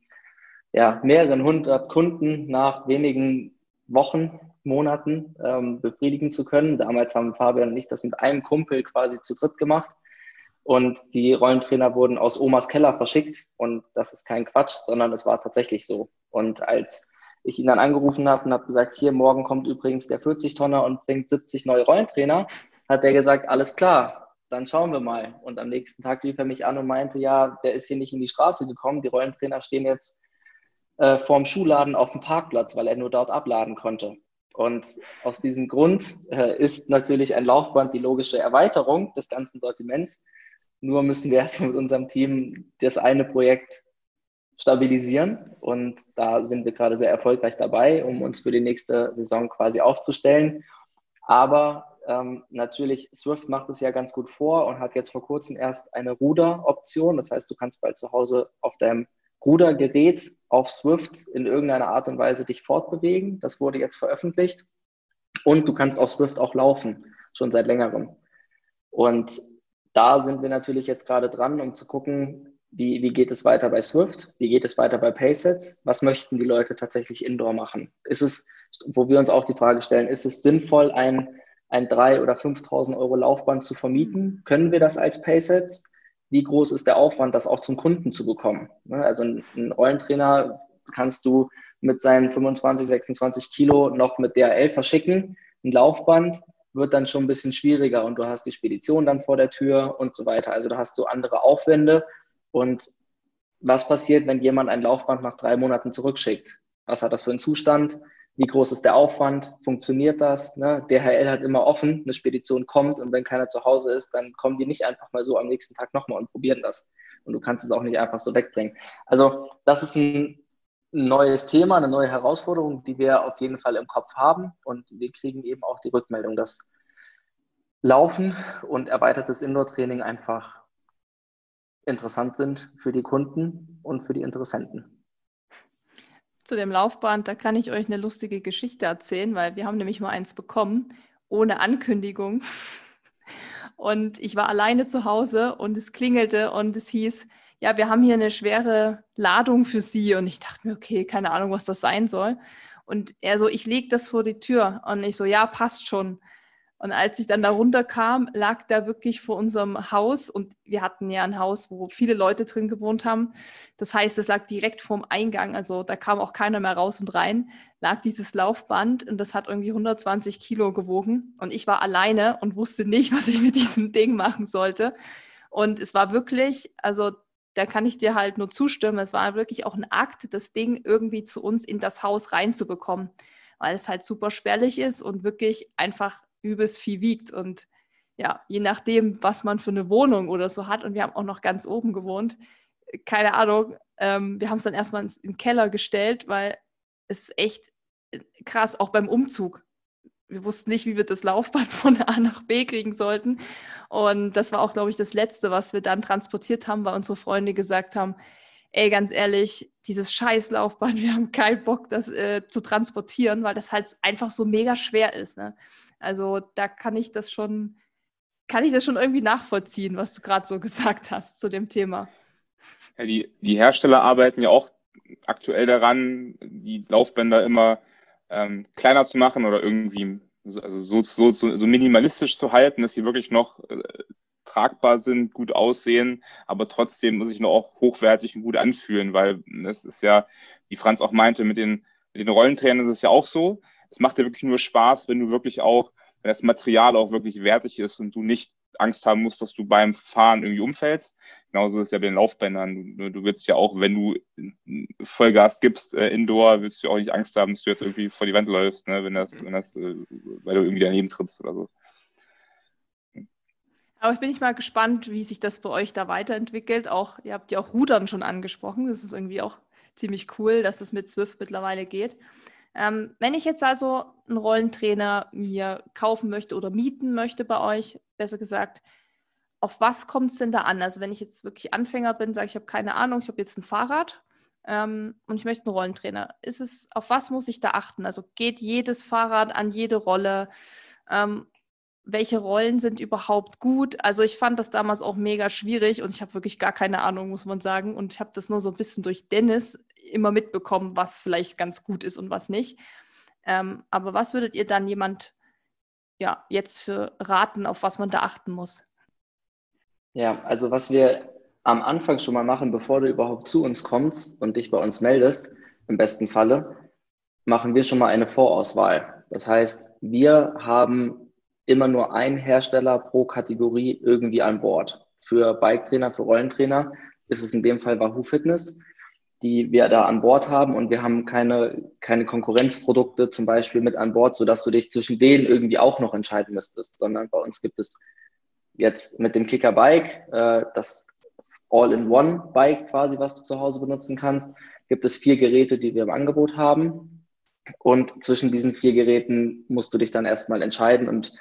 ja, mehreren hundert Kunden nach wenigen Wochen, Monaten ähm, befriedigen zu können. Damals haben Fabian und ich das mit einem Kumpel quasi zu dritt gemacht. Und die Rollentrainer wurden aus Omas Keller verschickt. Und das ist kein Quatsch, sondern es war tatsächlich so. Und als ich ihn dann angerufen habe und habe gesagt, hier morgen kommt übrigens der 40-Tonner und bringt 70 neue Rollentrainer, hat er gesagt, alles klar, dann schauen wir mal. Und am nächsten Tag rief er mich an und meinte, ja, der ist hier nicht in die Straße gekommen, die Rollentrainer stehen jetzt äh, vorm Schuhladen auf dem Parkplatz, weil er nur dort abladen konnte. Und aus diesem Grund äh, ist natürlich ein Laufband die logische Erweiterung des ganzen Sortiments. Nur müssen wir erstmal mit unserem Team das eine Projekt stabilisieren. Und da sind wir gerade sehr erfolgreich dabei, um uns für die nächste Saison quasi aufzustellen. Aber ähm, natürlich, Swift macht es ja ganz gut vor und hat jetzt vor kurzem erst eine Ruderoption. Das heißt, du kannst bald zu Hause auf deinem Rudergerät auf Swift in irgendeiner Art und Weise dich fortbewegen. Das wurde jetzt veröffentlicht. Und du kannst auf Swift auch laufen, schon seit längerem. Und da sind wir natürlich jetzt gerade dran, um zu gucken, wie, wie geht es weiter bei Swift? Wie geht es weiter bei Paysets? Was möchten die Leute tatsächlich indoor machen? Ist es, wo wir uns auch die Frage stellen, ist es sinnvoll, ein, ein 3.000 oder 5.000 Euro Laufband zu vermieten? Können wir das als Paysets? Wie groß ist der Aufwand, das auch zum Kunden zu bekommen? Ne, also ein Rollentrainer kannst du mit seinen 25, 26 Kilo noch mit DHL verschicken. Ein Laufband wird dann schon ein bisschen schwieriger und du hast die Spedition dann vor der Tür und so weiter. Also da hast du andere Aufwände und was passiert, wenn jemand ein Laufband nach drei Monaten zurückschickt? Was hat das für einen Zustand? Wie groß ist der Aufwand? Funktioniert das? Ne? DHL hat immer offen, eine Spedition kommt und wenn keiner zu Hause ist, dann kommen die nicht einfach mal so am nächsten Tag nochmal und probieren das. Und du kannst es auch nicht einfach so wegbringen. Also das ist ein neues Thema, eine neue Herausforderung, die wir auf jeden Fall im Kopf haben. Und wir kriegen eben auch die Rückmeldung, dass Laufen und erweitertes Indoor-Training einfach interessant sind für die Kunden und für die Interessenten. Zu dem Laufband, da kann ich euch eine lustige Geschichte erzählen, weil wir haben nämlich mal eins bekommen, ohne Ankündigung. Und ich war alleine zu Hause und es klingelte und es hieß, ja, wir haben hier eine schwere Ladung für Sie. Und ich dachte mir, okay, keine Ahnung, was das sein soll. Und er so, ich lege das vor die Tür. Und ich so, ja, passt schon. Und als ich dann da runterkam, lag da wirklich vor unserem Haus und wir hatten ja ein Haus, wo viele Leute drin gewohnt haben. Das heißt, es lag direkt vorm Eingang, also da kam auch keiner mehr raus und rein, lag dieses Laufband und das hat irgendwie 120 Kilo gewogen. Und ich war alleine und wusste nicht, was ich mit diesem Ding machen sollte. Und es war wirklich, also da kann ich dir halt nur zustimmen, es war wirklich auch ein Akt, das Ding irgendwie zu uns in das Haus reinzubekommen, weil es halt super spärlich ist und wirklich einfach übelst viel wiegt. Und ja, je nachdem, was man für eine Wohnung oder so hat, und wir haben auch noch ganz oben gewohnt, keine Ahnung, ähm, wir haben es dann erstmal in den Keller gestellt, weil es echt äh, krass, auch beim Umzug. Wir wussten nicht, wie wir das Laufband von A nach B kriegen sollten. Und das war auch, glaube ich, das Letzte, was wir dann transportiert haben, weil unsere Freunde gesagt haben, ey, ganz ehrlich, dieses Scheißlaufband, wir haben keinen Bock, das äh, zu transportieren, weil das halt einfach so mega schwer ist. Ne? Also da kann ich das schon, kann ich das schon irgendwie nachvollziehen, was du gerade so gesagt hast zu dem Thema. Ja, die, die Hersteller arbeiten ja auch aktuell daran, die Laufbänder immer ähm, kleiner zu machen oder irgendwie so, also so, so, so, minimalistisch zu halten, dass sie wirklich noch äh, tragbar sind, gut aussehen, aber trotzdem sich noch auch hochwertig und gut anfühlen, weil das ist ja, wie Franz auch meinte, mit den, mit den Rollentrainern ist es ja auch so es macht dir wirklich nur Spaß, wenn du wirklich auch, wenn das Material auch wirklich wertig ist und du nicht Angst haben musst, dass du beim Fahren irgendwie umfällst. Genauso ist es ja bei den Laufbändern. Du, du willst ja auch, wenn du Vollgas gibst, äh, Indoor, willst du auch nicht Angst haben, dass du jetzt irgendwie vor die Wand läufst, ne, wenn das, wenn das, äh, weil du irgendwie daneben trittst oder so. Aber ich bin nicht mal gespannt, wie sich das bei euch da weiterentwickelt. Auch, ihr habt ja auch Rudern schon angesprochen. Das ist irgendwie auch ziemlich cool, dass das mit Swift mittlerweile geht. Ähm, wenn ich jetzt also einen Rollentrainer mir kaufen möchte oder mieten möchte bei euch, besser gesagt, auf was kommt es denn da an? Also wenn ich jetzt wirklich Anfänger bin, sage ich, ich habe keine Ahnung, ich habe jetzt ein Fahrrad ähm, und ich möchte einen Rollentrainer. Ist es, auf was muss ich da achten? Also geht jedes Fahrrad an jede Rolle? Ähm, welche Rollen sind überhaupt gut? Also ich fand das damals auch mega schwierig und ich habe wirklich gar keine Ahnung, muss man sagen. Und ich habe das nur so ein bisschen durch Dennis immer mitbekommen, was vielleicht ganz gut ist und was nicht. Ähm, aber was würdet ihr dann jemand ja jetzt für raten, auf was man da achten muss? Ja, also was wir am Anfang schon mal machen, bevor du überhaupt zu uns kommst und dich bei uns meldest, im besten Falle, machen wir schon mal eine Vorauswahl. Das heißt, wir haben immer nur einen Hersteller pro Kategorie irgendwie an Bord. Für Bike-Trainer, für Rollentrainer ist es in dem Fall Wahoo Fitness, die wir da an Bord haben und wir haben keine, keine Konkurrenzprodukte zum Beispiel mit an Bord, sodass du dich zwischen denen irgendwie auch noch entscheiden müsstest, sondern bei uns gibt es jetzt mit dem Kicker Bike, äh, das All-in-One-Bike quasi, was du zu Hause benutzen kannst, gibt es vier Geräte, die wir im Angebot haben. Und zwischen diesen vier Geräten musst du dich dann erstmal entscheiden. Und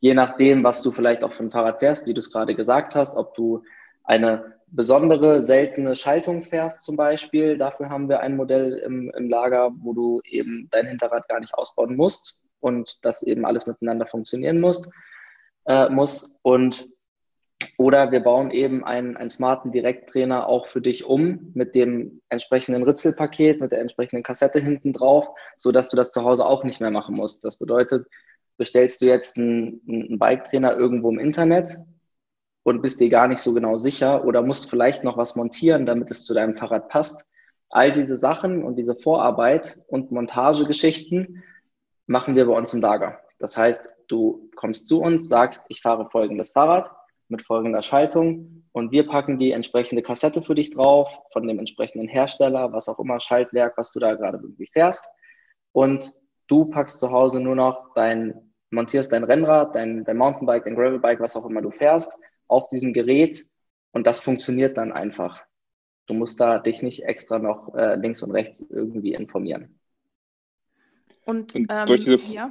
je nachdem, was du vielleicht auch für ein Fahrrad fährst, wie du es gerade gesagt hast, ob du eine besondere, seltene Schaltung fährst zum Beispiel, dafür haben wir ein Modell im, im Lager, wo du eben dein Hinterrad gar nicht ausbauen musst und das eben alles miteinander funktionieren muss. Äh, muss. Und oder wir bauen eben einen, einen smarten Direkttrainer auch für dich um mit dem entsprechenden Ritzelpaket, mit der entsprechenden Kassette hinten drauf, sodass du das zu Hause auch nicht mehr machen musst. Das bedeutet, bestellst du jetzt einen, einen Bike-Trainer irgendwo im Internet und bist dir gar nicht so genau sicher oder musst vielleicht noch was montieren, damit es zu deinem Fahrrad passt. All diese Sachen und diese Vorarbeit und Montagegeschichten machen wir bei uns im Lager. Das heißt, du kommst zu uns, sagst, ich fahre folgendes Fahrrad mit folgender Schaltung und wir packen die entsprechende Kassette für dich drauf von dem entsprechenden Hersteller, was auch immer, Schaltwerk, was du da gerade irgendwie fährst. Und du packst zu Hause nur noch dein, montierst dein Rennrad, dein, dein Mountainbike, dein Gravelbike, was auch immer du fährst, auf diesem Gerät und das funktioniert dann einfach. Du musst da dich nicht extra noch äh, links und rechts irgendwie informieren. Und, und ähm, durch diese, ja.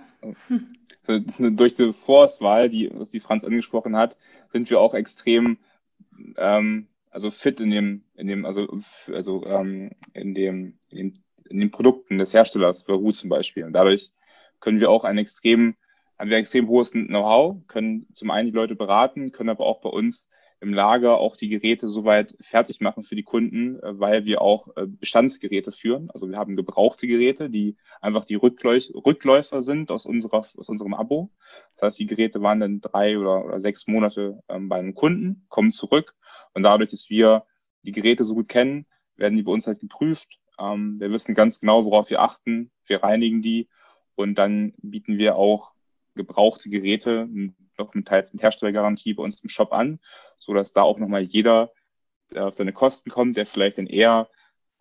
durch diese Vorauswahl, die, was die Franz angesprochen hat, sind wir auch extrem ähm, also fit in dem, in dem, also, also ähm, in dem, in dem, in den Produkten des Herstellers, Wahoo zum Beispiel. Und dadurch können wir auch ein extrem, haben wir ein extrem hohes Know-how, können zum einen die Leute beraten, können aber auch bei uns im Lager auch die Geräte soweit fertig machen für die Kunden, äh, weil wir auch äh, Bestandsgeräte führen. Also wir haben gebrauchte Geräte, die einfach die Rückläufer sind aus, unserer, aus unserem Abo. Das heißt, die Geräte waren dann drei oder, oder sechs Monate ähm, bei einem Kunden, kommen zurück und dadurch, dass wir die Geräte so gut kennen, werden die bei uns halt geprüft. Ähm, wir wissen ganz genau, worauf wir achten. Wir reinigen die und dann bieten wir auch gebrauchte Geräte noch mit teils mit Herstellergarantie bei uns im Shop an, so dass da auch nochmal jeder der auf seine Kosten kommt, der vielleicht dann eher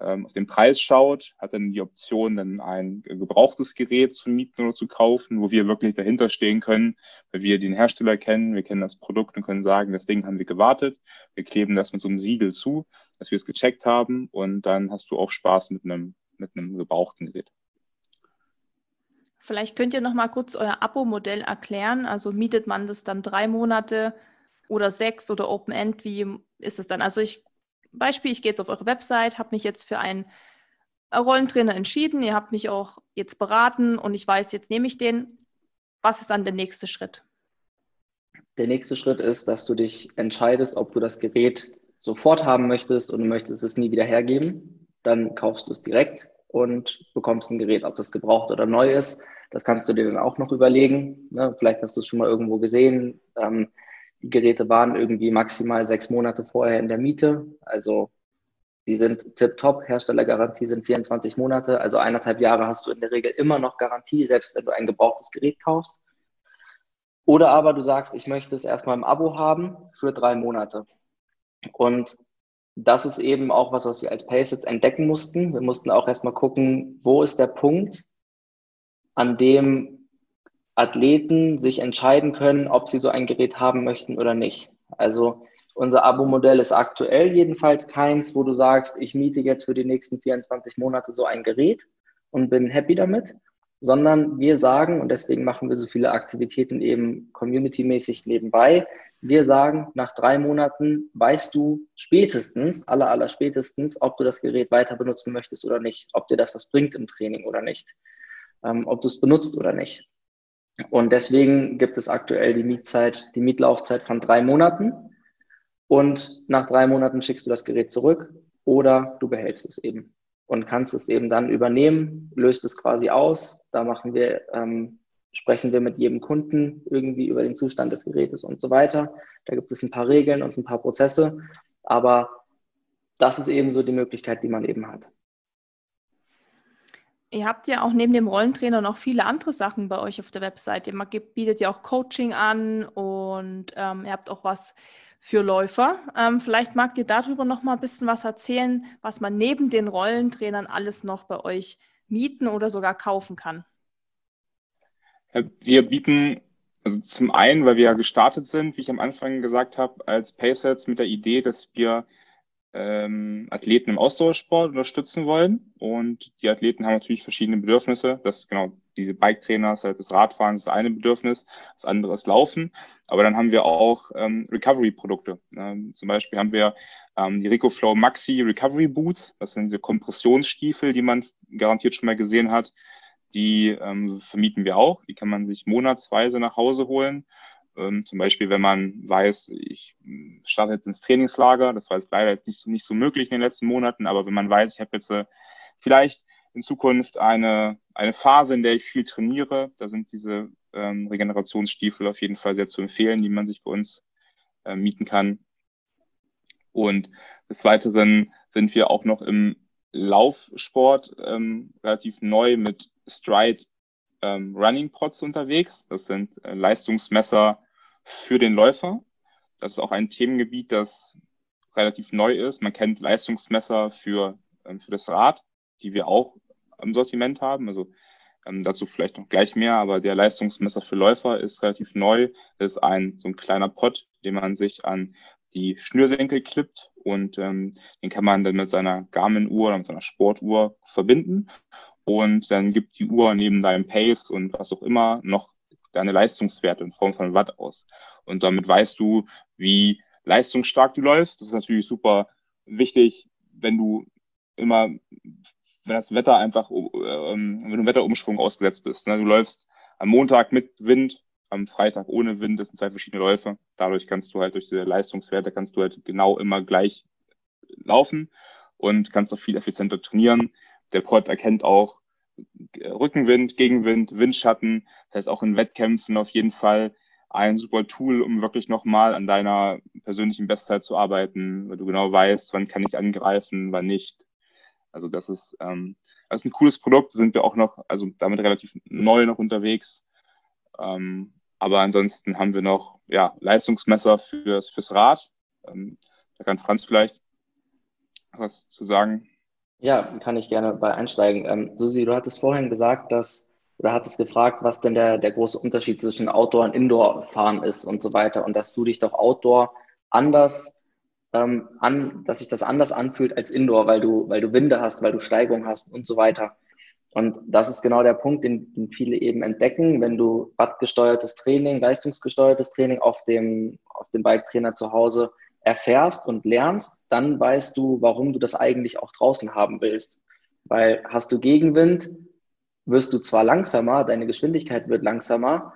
ähm, auf den Preis schaut, hat dann die Option, dann ein gebrauchtes Gerät zu mieten oder zu kaufen, wo wir wirklich dahinter stehen können, weil wir den Hersteller kennen, wir kennen das Produkt und können sagen, das Ding haben wir gewartet, wir kleben das mit so einem Siegel zu, dass wir es gecheckt haben und dann hast du auch Spaß mit einem, mit einem gebrauchten Gerät. Vielleicht könnt ihr noch mal kurz euer Abo-Modell erklären. Also mietet man das dann drei Monate oder sechs oder Open End? Wie ist es dann? Also ich Beispiel, ich gehe jetzt auf eure Website, habe mich jetzt für einen Rollentrainer entschieden. Ihr habt mich auch jetzt beraten und ich weiß, jetzt nehme ich den. Was ist dann der nächste Schritt? Der nächste Schritt ist, dass du dich entscheidest, ob du das Gerät sofort haben möchtest und du möchtest es nie wieder hergeben. Dann kaufst du es direkt und bekommst ein Gerät, ob das gebraucht oder neu ist. Das kannst du dir dann auch noch überlegen. Ne? Vielleicht hast du es schon mal irgendwo gesehen. Ähm, die Geräte waren irgendwie maximal sechs Monate vorher in der Miete. Also die sind tip-top. Herstellergarantie sind 24 Monate. Also eineinhalb Jahre hast du in der Regel immer noch Garantie, selbst wenn du ein gebrauchtes Gerät kaufst. Oder aber du sagst, ich möchte es erstmal im Abo haben für drei Monate. Und das ist eben auch was, was wir als Pace entdecken mussten. Wir mussten auch erstmal gucken, wo ist der Punkt, an dem Athleten sich entscheiden können, ob sie so ein Gerät haben möchten oder nicht. Also unser Abo-Modell ist aktuell jedenfalls keins, wo du sagst, ich miete jetzt für die nächsten 24 Monate so ein Gerät und bin happy damit, sondern wir sagen, und deswegen machen wir so viele Aktivitäten eben community-mäßig nebenbei, wir sagen, nach drei Monaten weißt du spätestens, aller, aller spätestens, ob du das Gerät weiter benutzen möchtest oder nicht, ob dir das was bringt im Training oder nicht, ähm, ob du es benutzt oder nicht. Und deswegen gibt es aktuell die Mietzeit, die Mietlaufzeit von drei Monaten. Und nach drei Monaten schickst du das Gerät zurück oder du behältst es eben und kannst es eben dann übernehmen, löst es quasi aus. Da machen wir, ähm, sprechen wir mit jedem Kunden irgendwie über den Zustand des Gerätes und so weiter. Da gibt es ein paar Regeln und ein paar Prozesse, aber das ist eben so die Möglichkeit, die man eben hat. Ihr habt ja auch neben dem Rollentrainer noch viele andere Sachen bei euch auf der Webseite. Ihr bietet ja auch Coaching an und ähm, ihr habt auch was für Läufer. Ähm, vielleicht mag ihr darüber noch mal ein bisschen was erzählen, was man neben den Rollentrainern alles noch bei euch mieten oder sogar kaufen kann. Wir bieten also zum einen, weil wir ja gestartet sind, wie ich am Anfang gesagt habe, als Paysets mit der Idee, dass wir ähm, Athleten im Ausdauersport unterstützen wollen. Und die Athleten haben natürlich verschiedene Bedürfnisse. Das genau diese Bike-Trainer ist halt das Radfahren, das eine Bedürfnis, das andere ist Laufen. Aber dann haben wir auch ähm, Recovery-Produkte. Ähm, zum Beispiel haben wir ähm, die RicoFlow Maxi Recovery Boots. Das sind diese Kompressionsstiefel, die man garantiert schon mal gesehen hat. Die ähm, vermieten wir auch. Die kann man sich monatsweise nach Hause holen. Ähm, zum Beispiel, wenn man weiß, ich starte jetzt ins Trainingslager, das war jetzt leider jetzt nicht so, nicht so möglich in den letzten Monaten, aber wenn man weiß, ich habe jetzt äh, vielleicht in Zukunft eine, eine Phase, in der ich viel trainiere, da sind diese ähm, Regenerationsstiefel auf jeden Fall sehr zu empfehlen, die man sich bei uns äh, mieten kann. Und des Weiteren sind wir auch noch im Laufsport ähm, relativ neu mit Stride ähm, Running Pods unterwegs. Das sind äh, Leistungsmesser für den Läufer. Das ist auch ein Themengebiet, das relativ neu ist. Man kennt Leistungsmesser für, ähm, für das Rad, die wir auch im Sortiment haben. Also ähm, dazu vielleicht noch gleich mehr, aber der Leistungsmesser für Läufer ist relativ neu. Das ist ein so ein kleiner Pod, den man sich an die Schnürsenkel klippt und ähm, den kann man dann mit seiner Garmin-Uhr oder mit seiner Sportuhr verbinden. Und dann gibt die Uhr neben deinem Pace und was auch immer noch deine Leistungswerte in Form von Watt aus. Und damit weißt du, wie leistungsstark du läufst. Das ist natürlich super wichtig, wenn du immer, wenn das Wetter einfach, ähm, wenn du Wetterumschwung ausgesetzt bist. Ne? Du läufst am Montag mit Wind, am Freitag ohne Wind, das sind zwei verschiedene Läufe. Dadurch kannst du halt durch diese Leistungswerte kannst du halt genau immer gleich laufen und kannst auch viel effizienter trainieren. Der Pod erkennt auch Rückenwind, Gegenwind, Windschatten. Das heißt auch in Wettkämpfen auf jeden Fall ein super Tool, um wirklich nochmal an deiner persönlichen Bestzeit zu arbeiten, weil du genau weißt, wann kann ich angreifen, wann nicht. Also das ist, ähm, das ist ein cooles Produkt, sind wir auch noch, also damit relativ neu noch unterwegs. Ähm, aber ansonsten haben wir noch ja, Leistungsmesser fürs, fürs Rad. Ähm, da kann Franz vielleicht was zu sagen. Ja, kann ich gerne bei einsteigen. Ähm, Susi, du hattest vorhin gesagt, dass, oder hattest gefragt, was denn der, der große Unterschied zwischen Outdoor- und Indoor-Fahren ist und so weiter. Und dass du dich doch Outdoor anders ähm, an, dass sich das anders anfühlt als Indoor, weil du, weil du Winde hast, weil du Steigung hast und so weiter. Und das ist genau der Punkt, den, den viele eben entdecken, wenn du wattgesteuertes Training, leistungsgesteuertes Training auf dem, auf dem Bike-Trainer zu Hause erfährst und lernst, dann weißt du, warum du das eigentlich auch draußen haben willst. Weil hast du Gegenwind, wirst du zwar langsamer, deine Geschwindigkeit wird langsamer.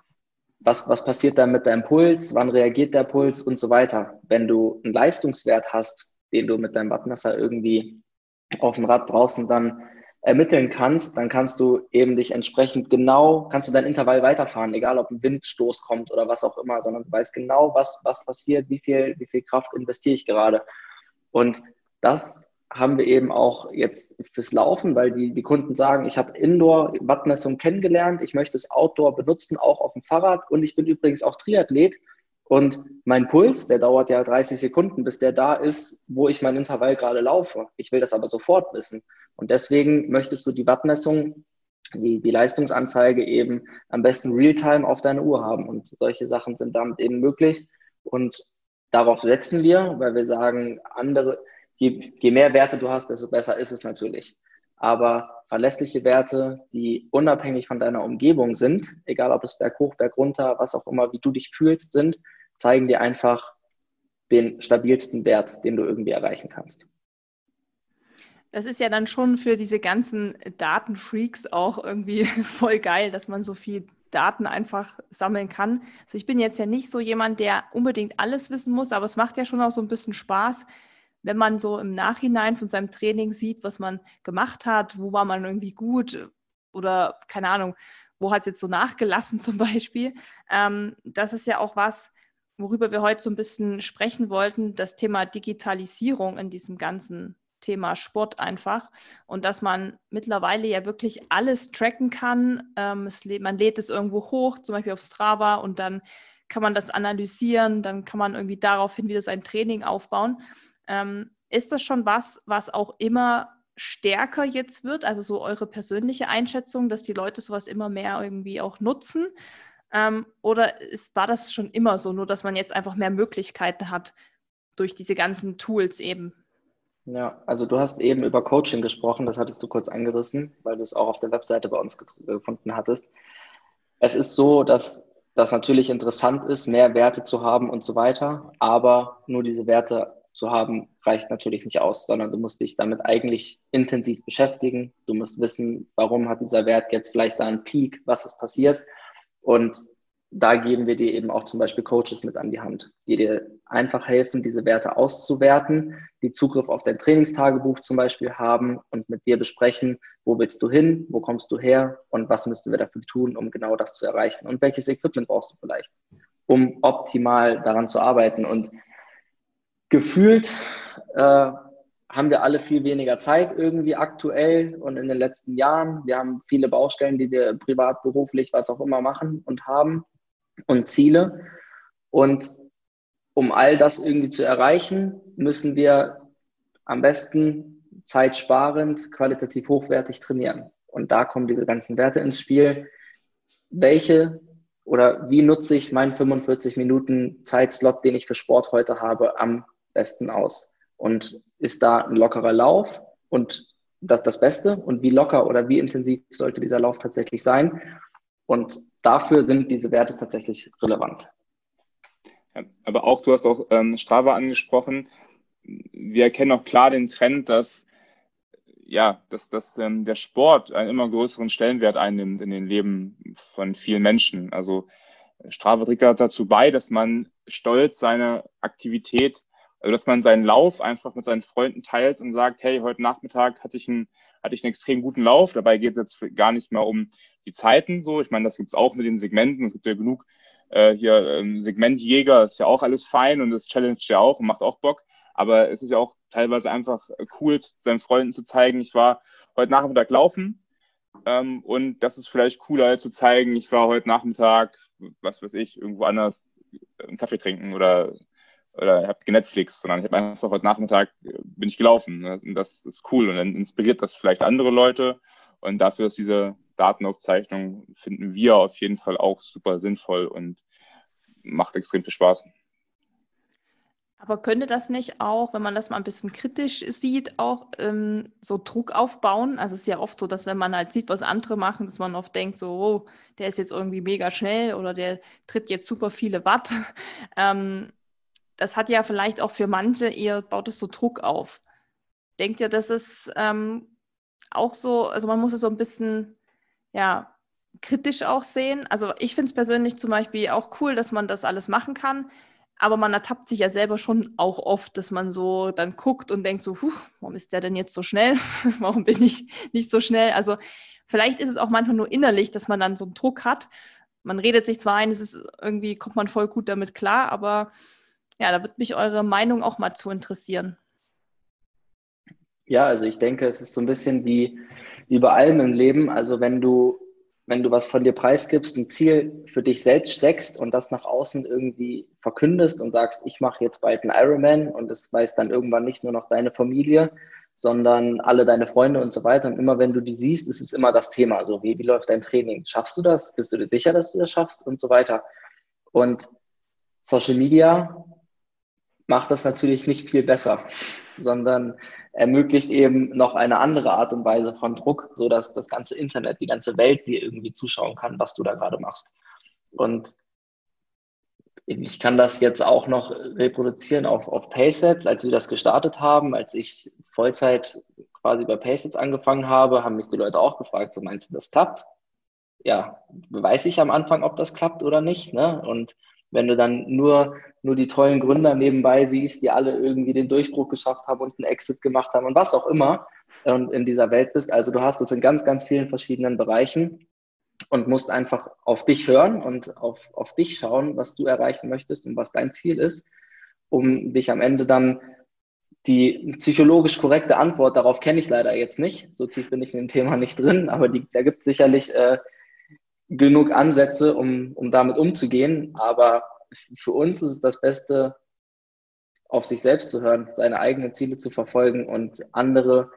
Was, was passiert dann mit deinem Puls? Wann reagiert der Puls und so weiter? Wenn du einen Leistungswert hast, den du mit deinem Wattmesser irgendwie auf dem Rad draußen dann ermitteln kannst, dann kannst du eben dich entsprechend genau, kannst du dein Intervall weiterfahren, egal ob ein Windstoß kommt oder was auch immer, sondern du weißt genau, was, was passiert, wie viel, wie viel Kraft investiere ich gerade. Und das haben wir eben auch jetzt fürs Laufen, weil die, die Kunden sagen, ich habe Indoor-Wattmessung kennengelernt, ich möchte es Outdoor benutzen, auch auf dem Fahrrad und ich bin übrigens auch Triathlet und mein Puls, der dauert ja 30 Sekunden, bis der da ist, wo ich mein Intervall gerade laufe. Ich will das aber sofort wissen. Und deswegen möchtest du die Wattmessung, die, die Leistungsanzeige eben am besten real-time auf deine Uhr haben. Und solche Sachen sind damit eben möglich. Und darauf setzen wir, weil wir sagen, andere, je, je mehr Werte du hast, desto besser ist es natürlich. aber verlässliche Werte, die unabhängig von deiner Umgebung sind, egal ob es berghoch, bergunter, was auch immer, wie du dich fühlst, sind, zeigen dir einfach den stabilsten Wert, den du irgendwie erreichen kannst. Das ist ja dann schon für diese ganzen Datenfreaks auch irgendwie voll geil, dass man so viel Daten einfach sammeln kann. Also ich bin jetzt ja nicht so jemand, der unbedingt alles wissen muss, aber es macht ja schon auch so ein bisschen Spaß, wenn man so im Nachhinein von seinem Training sieht, was man gemacht hat, wo war man irgendwie gut oder keine Ahnung, wo hat es jetzt so nachgelassen zum Beispiel. Ähm, das ist ja auch was, worüber wir heute so ein bisschen sprechen wollten, das Thema Digitalisierung in diesem ganzen Thema Sport einfach und dass man mittlerweile ja wirklich alles tracken kann. Ähm, es, man lädt es irgendwo hoch, zum Beispiel auf Strava und dann kann man das analysieren, dann kann man irgendwie daraufhin wieder sein Training aufbauen. Ähm, ist das schon was, was auch immer stärker jetzt wird? Also so eure persönliche Einschätzung, dass die Leute sowas immer mehr irgendwie auch nutzen? Ähm, oder ist, war das schon immer so, nur dass man jetzt einfach mehr Möglichkeiten hat durch diese ganzen Tools eben? Ja, also du hast eben über Coaching gesprochen, das hattest du kurz angerissen, weil du es auch auf der Webseite bei uns gefunden hattest. Es ist so, dass das natürlich interessant ist, mehr Werte zu haben und so weiter, aber nur diese Werte zu haben, reicht natürlich nicht aus, sondern du musst dich damit eigentlich intensiv beschäftigen. Du musst wissen, warum hat dieser Wert jetzt vielleicht da einen Peak, was ist passiert. Und da geben wir dir eben auch zum Beispiel Coaches mit an die Hand, die dir einfach helfen, diese Werte auszuwerten, die Zugriff auf dein Trainingstagebuch zum Beispiel haben und mit dir besprechen, wo willst du hin, wo kommst du her und was müssten wir dafür tun, um genau das zu erreichen und welches Equipment brauchst du vielleicht, um optimal daran zu arbeiten. Und gefühlt äh, haben wir alle viel weniger Zeit irgendwie aktuell und in den letzten Jahren. Wir haben viele Baustellen, die wir privat, beruflich, was auch immer machen und haben und Ziele. Und um all das irgendwie zu erreichen, müssen wir am besten zeitsparend, qualitativ hochwertig trainieren. Und da kommen diese ganzen Werte ins Spiel. Welche oder wie nutze ich meinen 45 Minuten Zeitslot, den ich für Sport heute habe, am besten aus? Und ist da ein lockerer Lauf und das das Beste? Und wie locker oder wie intensiv sollte dieser Lauf tatsächlich sein? Und dafür sind diese Werte tatsächlich relevant. Aber auch, du hast auch ähm, Strava angesprochen. Wir erkennen auch klar den Trend, dass ja, dass, dass ähm, der Sport einen immer größeren Stellenwert einnimmt in den Leben von vielen Menschen. Also Strava trägt dazu bei, dass man stolz seine Aktivität, also dass man seinen Lauf einfach mit seinen Freunden teilt und sagt, hey, heute Nachmittag hatte ich einen, hatte ich einen extrem guten Lauf. Dabei geht es jetzt gar nicht mehr um die Zeiten so. Ich meine, das gibt's auch mit den Segmenten. Es gibt ja genug äh, hier ähm, Segmentjäger, ist ja auch alles fein und das challenge ja auch und macht auch Bock. Aber es ist ja auch teilweise einfach cool, seinen Freunden zu zeigen, ich war heute Nachmittag laufen. Ähm, und das ist vielleicht cooler, als zu zeigen, ich war heute Nachmittag, was weiß ich, irgendwo anders einen Kaffee trinken oder oder habe Netflix, sondern ich habe einfach heute Nachmittag bin ich gelaufen. Und das ist cool und dann inspiriert das vielleicht andere Leute. Und dafür ist diese Datenaufzeichnung finden wir auf jeden Fall auch super sinnvoll und macht extrem viel Spaß. Aber könnte das nicht auch, wenn man das mal ein bisschen kritisch sieht, auch ähm, so Druck aufbauen? Also es ist ja oft so, dass wenn man halt sieht, was andere machen, dass man oft denkt, so, oh, der ist jetzt irgendwie mega schnell oder der tritt jetzt super viele Watt. ähm, das hat ja vielleicht auch für manche eher, baut es so Druck auf. Denkt ihr, das ist ähm, auch so, also man muss es so ein bisschen ja, kritisch auch sehen. Also ich finde es persönlich zum Beispiel auch cool, dass man das alles machen kann. Aber man ertappt sich ja selber schon auch oft, dass man so dann guckt und denkt so, warum ist der denn jetzt so schnell? warum bin ich nicht so schnell? Also vielleicht ist es auch manchmal nur innerlich, dass man dann so einen Druck hat. Man redet sich zwar ein, es ist irgendwie, kommt man voll gut damit klar, aber ja, da wird mich eure Meinung auch mal zu interessieren. Ja, also ich denke, es ist so ein bisschen wie, wie bei allem im Leben. Also wenn du, wenn du was von dir preisgibst, ein Ziel für dich selbst steckst und das nach außen irgendwie verkündest und sagst, ich mache jetzt bald einen Ironman und das weiß dann irgendwann nicht nur noch deine Familie, sondern alle deine Freunde und so weiter. Und immer wenn du die siehst, ist es immer das Thema. So, wie, wie läuft dein Training? Schaffst du das? Bist du dir sicher, dass du das schaffst? Und so weiter. Und Social Media macht das natürlich nicht viel besser, sondern ermöglicht eben noch eine andere Art und Weise von Druck, so dass das ganze Internet, die ganze Welt dir irgendwie zuschauen kann, was du da gerade machst. Und ich kann das jetzt auch noch reproduzieren auf, auf Paysets, als wir das gestartet haben, als ich Vollzeit quasi bei Paysets angefangen habe, haben mich die Leute auch gefragt, so meinst du, das klappt? Ja, weiß ich am Anfang, ob das klappt oder nicht. Ne? Und wenn du dann nur, nur die tollen Gründer nebenbei siehst, die alle irgendwie den Durchbruch geschafft haben und einen Exit gemacht haben und was auch immer und in dieser Welt bist. Also du hast es in ganz, ganz vielen verschiedenen Bereichen und musst einfach auf dich hören und auf, auf dich schauen, was du erreichen möchtest und was dein Ziel ist, um dich am Ende dann die psychologisch korrekte Antwort darauf kenne ich leider jetzt nicht. So tief bin ich in dem Thema nicht drin, aber die, da gibt es sicherlich äh, genug Ansätze, um, um damit umzugehen. Aber für uns ist es das Beste, auf sich selbst zu hören, seine eigenen Ziele zu verfolgen und andere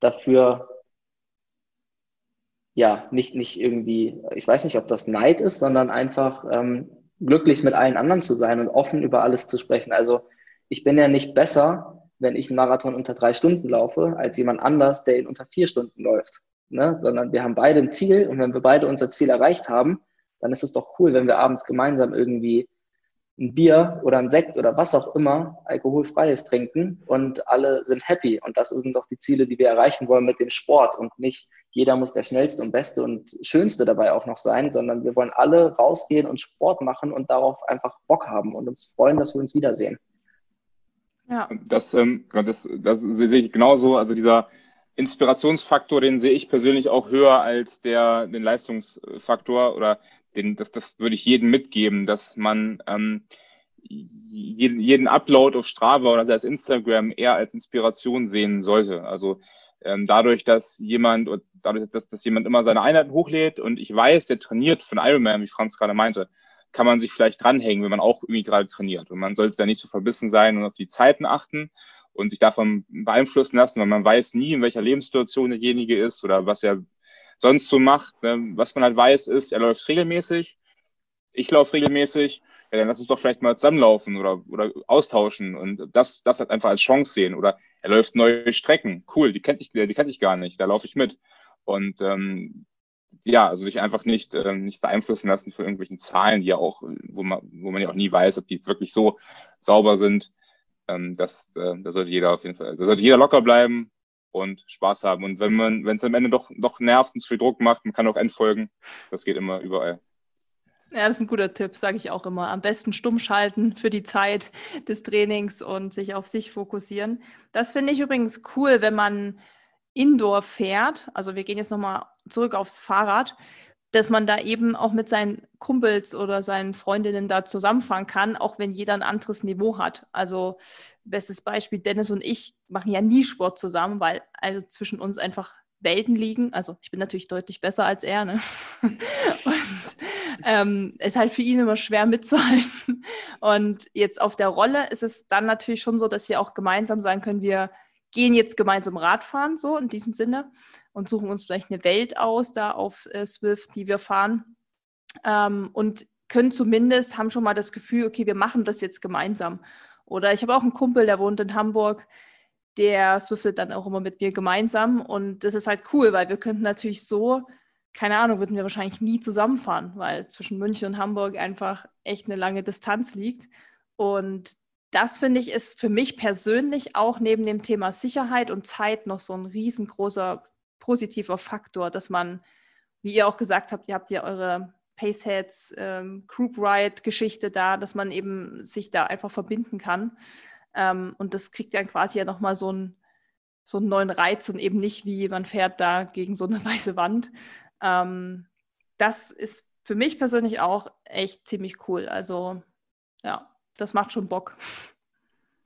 dafür, ja, nicht, nicht irgendwie, ich weiß nicht, ob das Neid ist, sondern einfach ähm, glücklich mit allen anderen zu sein und offen über alles zu sprechen. Also ich bin ja nicht besser, wenn ich einen Marathon unter drei Stunden laufe, als jemand anders, der ihn unter vier Stunden läuft ne? sondern wir haben beide ein Ziel und wenn wir beide unser Ziel erreicht haben, dann ist es doch cool, wenn wir abends gemeinsam irgendwie ein Bier oder ein Sekt oder was auch immer alkoholfreies trinken und alle sind happy. Und das sind doch die Ziele, die wir erreichen wollen mit dem Sport und nicht jeder muss der schnellste und beste und schönste dabei auch noch sein, sondern wir wollen alle rausgehen und Sport machen und darauf einfach Bock haben und uns freuen, dass wir uns wiedersehen. Ja. Das, ähm, das, das sehe ich genauso. Also dieser, Inspirationsfaktor, den sehe ich persönlich auch höher als der, den Leistungsfaktor oder den, das, das würde ich jedem mitgeben, dass man ähm, jeden, jeden Upload auf Strava oder als Instagram eher als Inspiration sehen sollte. Also ähm, dadurch, dass jemand, dadurch, dass, dass jemand immer seine Einheiten hochlädt und ich weiß, der trainiert von Ironman, wie Franz gerade meinte, kann man sich vielleicht dranhängen, wenn man auch irgendwie gerade trainiert. Und man sollte da nicht so verbissen sein und auf die Zeiten achten, und sich davon beeinflussen lassen, weil man weiß nie, in welcher Lebenssituation derjenige ist oder was er sonst so macht. Ne? Was man halt weiß, ist, er läuft regelmäßig, ich laufe regelmäßig, ja, dann lass uns doch vielleicht mal zusammenlaufen oder, oder austauschen und das, das halt einfach als Chance sehen. Oder er läuft neue Strecken, cool, die kannte ich, die kannte ich gar nicht, da laufe ich mit. Und ähm, ja, also sich einfach nicht, ähm, nicht beeinflussen lassen von irgendwelchen Zahlen, die ja auch, wo man, wo man ja auch nie weiß, ob die jetzt wirklich so sauber sind. Ähm, das, äh, da sollte jeder auf jeden Fall, da sollte jeder locker bleiben und Spaß haben. Und wenn man, wenn es am Ende doch, doch nervt und zu viel Druck macht, man kann auch entfolgen. Das geht immer überall. Ja, das ist ein guter Tipp, sage ich auch immer. Am besten stumm schalten für die Zeit des Trainings und sich auf sich fokussieren. Das finde ich übrigens cool, wenn man Indoor fährt. Also wir gehen jetzt nochmal zurück aufs Fahrrad dass man da eben auch mit seinen Kumpels oder seinen Freundinnen da zusammenfahren kann, auch wenn jeder ein anderes Niveau hat. Also bestes Beispiel, Dennis und ich machen ja nie Sport zusammen, weil also zwischen uns einfach Welten liegen. Also ich bin natürlich deutlich besser als er. Ne? Und ähm, ist halt für ihn immer schwer mitzuhalten. Und jetzt auf der Rolle ist es dann natürlich schon so, dass wir auch gemeinsam sagen können, wir gehen jetzt gemeinsam Radfahren, so in diesem Sinne, und suchen uns vielleicht eine Welt aus da auf äh, Swift, die wir fahren. Ähm, und können zumindest, haben schon mal das Gefühl, okay, wir machen das jetzt gemeinsam. Oder ich habe auch einen Kumpel, der wohnt in Hamburg, der swiftet dann auch immer mit mir gemeinsam. Und das ist halt cool, weil wir könnten natürlich so, keine Ahnung, würden wir wahrscheinlich nie zusammenfahren, weil zwischen München und Hamburg einfach echt eine lange Distanz liegt. Und das finde ich ist für mich persönlich auch neben dem Thema Sicherheit und Zeit noch so ein riesengroßer positiver Faktor, dass man, wie ihr auch gesagt habt, ihr habt ja eure Paceheads ähm, Group Ride Geschichte da, dass man eben sich da einfach verbinden kann. Ähm, und das kriegt dann quasi ja nochmal so, ein, so einen neuen Reiz und eben nicht wie man fährt da gegen so eine weiße Wand. Ähm, das ist für mich persönlich auch echt ziemlich cool. Also ja, das macht schon Bock.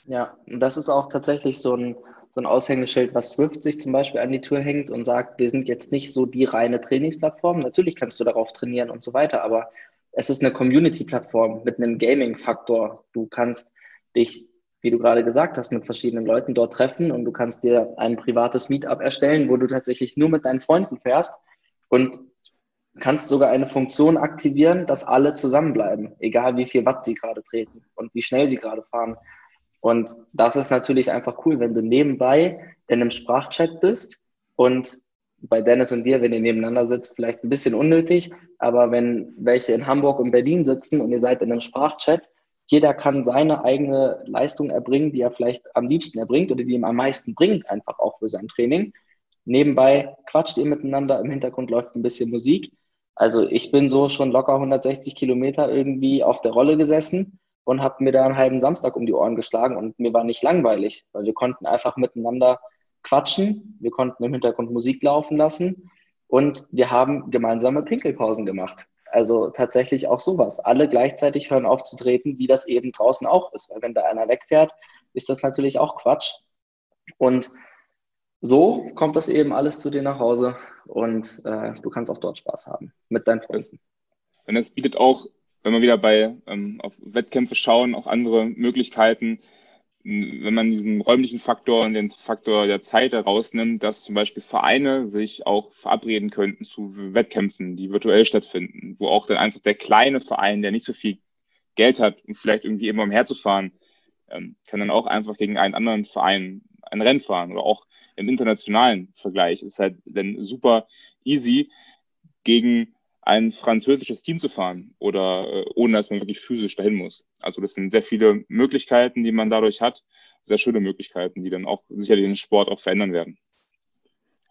Ja, und das ist auch tatsächlich so ein, so ein Aushängeschild, was Swift sich zum Beispiel an die Tür hängt und sagt, wir sind jetzt nicht so die reine Trainingsplattform. Natürlich kannst du darauf trainieren und so weiter, aber es ist eine Community-Plattform mit einem Gaming-Faktor. Du kannst dich, wie du gerade gesagt hast, mit verschiedenen Leuten dort treffen und du kannst dir ein privates Meetup erstellen, wo du tatsächlich nur mit deinen Freunden fährst und kannst sogar eine Funktion aktivieren, dass alle zusammenbleiben, egal wie viel Watt sie gerade treten und wie schnell sie gerade fahren. Und das ist natürlich einfach cool, wenn du nebenbei in einem Sprachchat bist und bei Dennis und dir, wenn ihr nebeneinander sitzt, vielleicht ein bisschen unnötig, aber wenn welche in Hamburg und Berlin sitzen und ihr seid in einem Sprachchat, jeder kann seine eigene Leistung erbringen, die er vielleicht am liebsten erbringt oder die ihm am meisten bringt, einfach auch für sein Training. Nebenbei quatscht ihr miteinander, im Hintergrund läuft ein bisschen Musik. Also ich bin so schon locker 160 Kilometer irgendwie auf der Rolle gesessen und habe mir da einen halben Samstag um die Ohren geschlagen und mir war nicht langweilig, weil wir konnten einfach miteinander quatschen, wir konnten im Hintergrund Musik laufen lassen und wir haben gemeinsame Pinkelpausen gemacht. Also tatsächlich auch sowas. Alle gleichzeitig hören auf zu treten, wie das eben draußen auch ist. Weil wenn da einer wegfährt, ist das natürlich auch Quatsch. Und so kommt das eben alles zu dir nach Hause und äh, du kannst auch dort Spaß haben mit deinen Freunden. Und es bietet auch, wenn wir wieder bei ähm, auf Wettkämpfe schauen, auch andere Möglichkeiten, wenn man diesen räumlichen Faktor und den Faktor der Zeit herausnimmt, dass zum Beispiel Vereine sich auch verabreden könnten zu Wettkämpfen, die virtuell stattfinden, wo auch dann einfach der kleine Verein, der nicht so viel Geld hat und vielleicht irgendwie immer umherzufahren, ähm, kann dann auch einfach gegen einen anderen Verein ein Rennen fahren oder auch im internationalen Vergleich ist halt dann super easy gegen ein französisches Team zu fahren oder äh, ohne dass man wirklich physisch dahin muss. Also das sind sehr viele Möglichkeiten, die man dadurch hat, sehr schöne Möglichkeiten, die dann auch sicherlich den Sport auch verändern werden.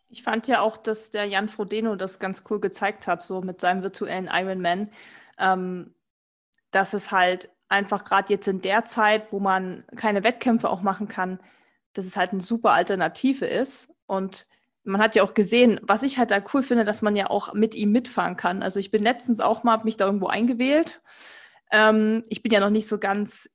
Ich fand ja auch, dass der Jan Frodeno das ganz cool gezeigt hat, so mit seinem virtuellen Ironman, ähm, dass es halt einfach gerade jetzt in der Zeit, wo man keine Wettkämpfe auch machen kann, dass es halt eine super Alternative ist und man hat ja auch gesehen, was ich halt da cool finde, dass man ja auch mit ihm mitfahren kann. Also ich bin letztens auch mal, mich da irgendwo eingewählt. Ähm, ich bin ja noch nicht so ganz,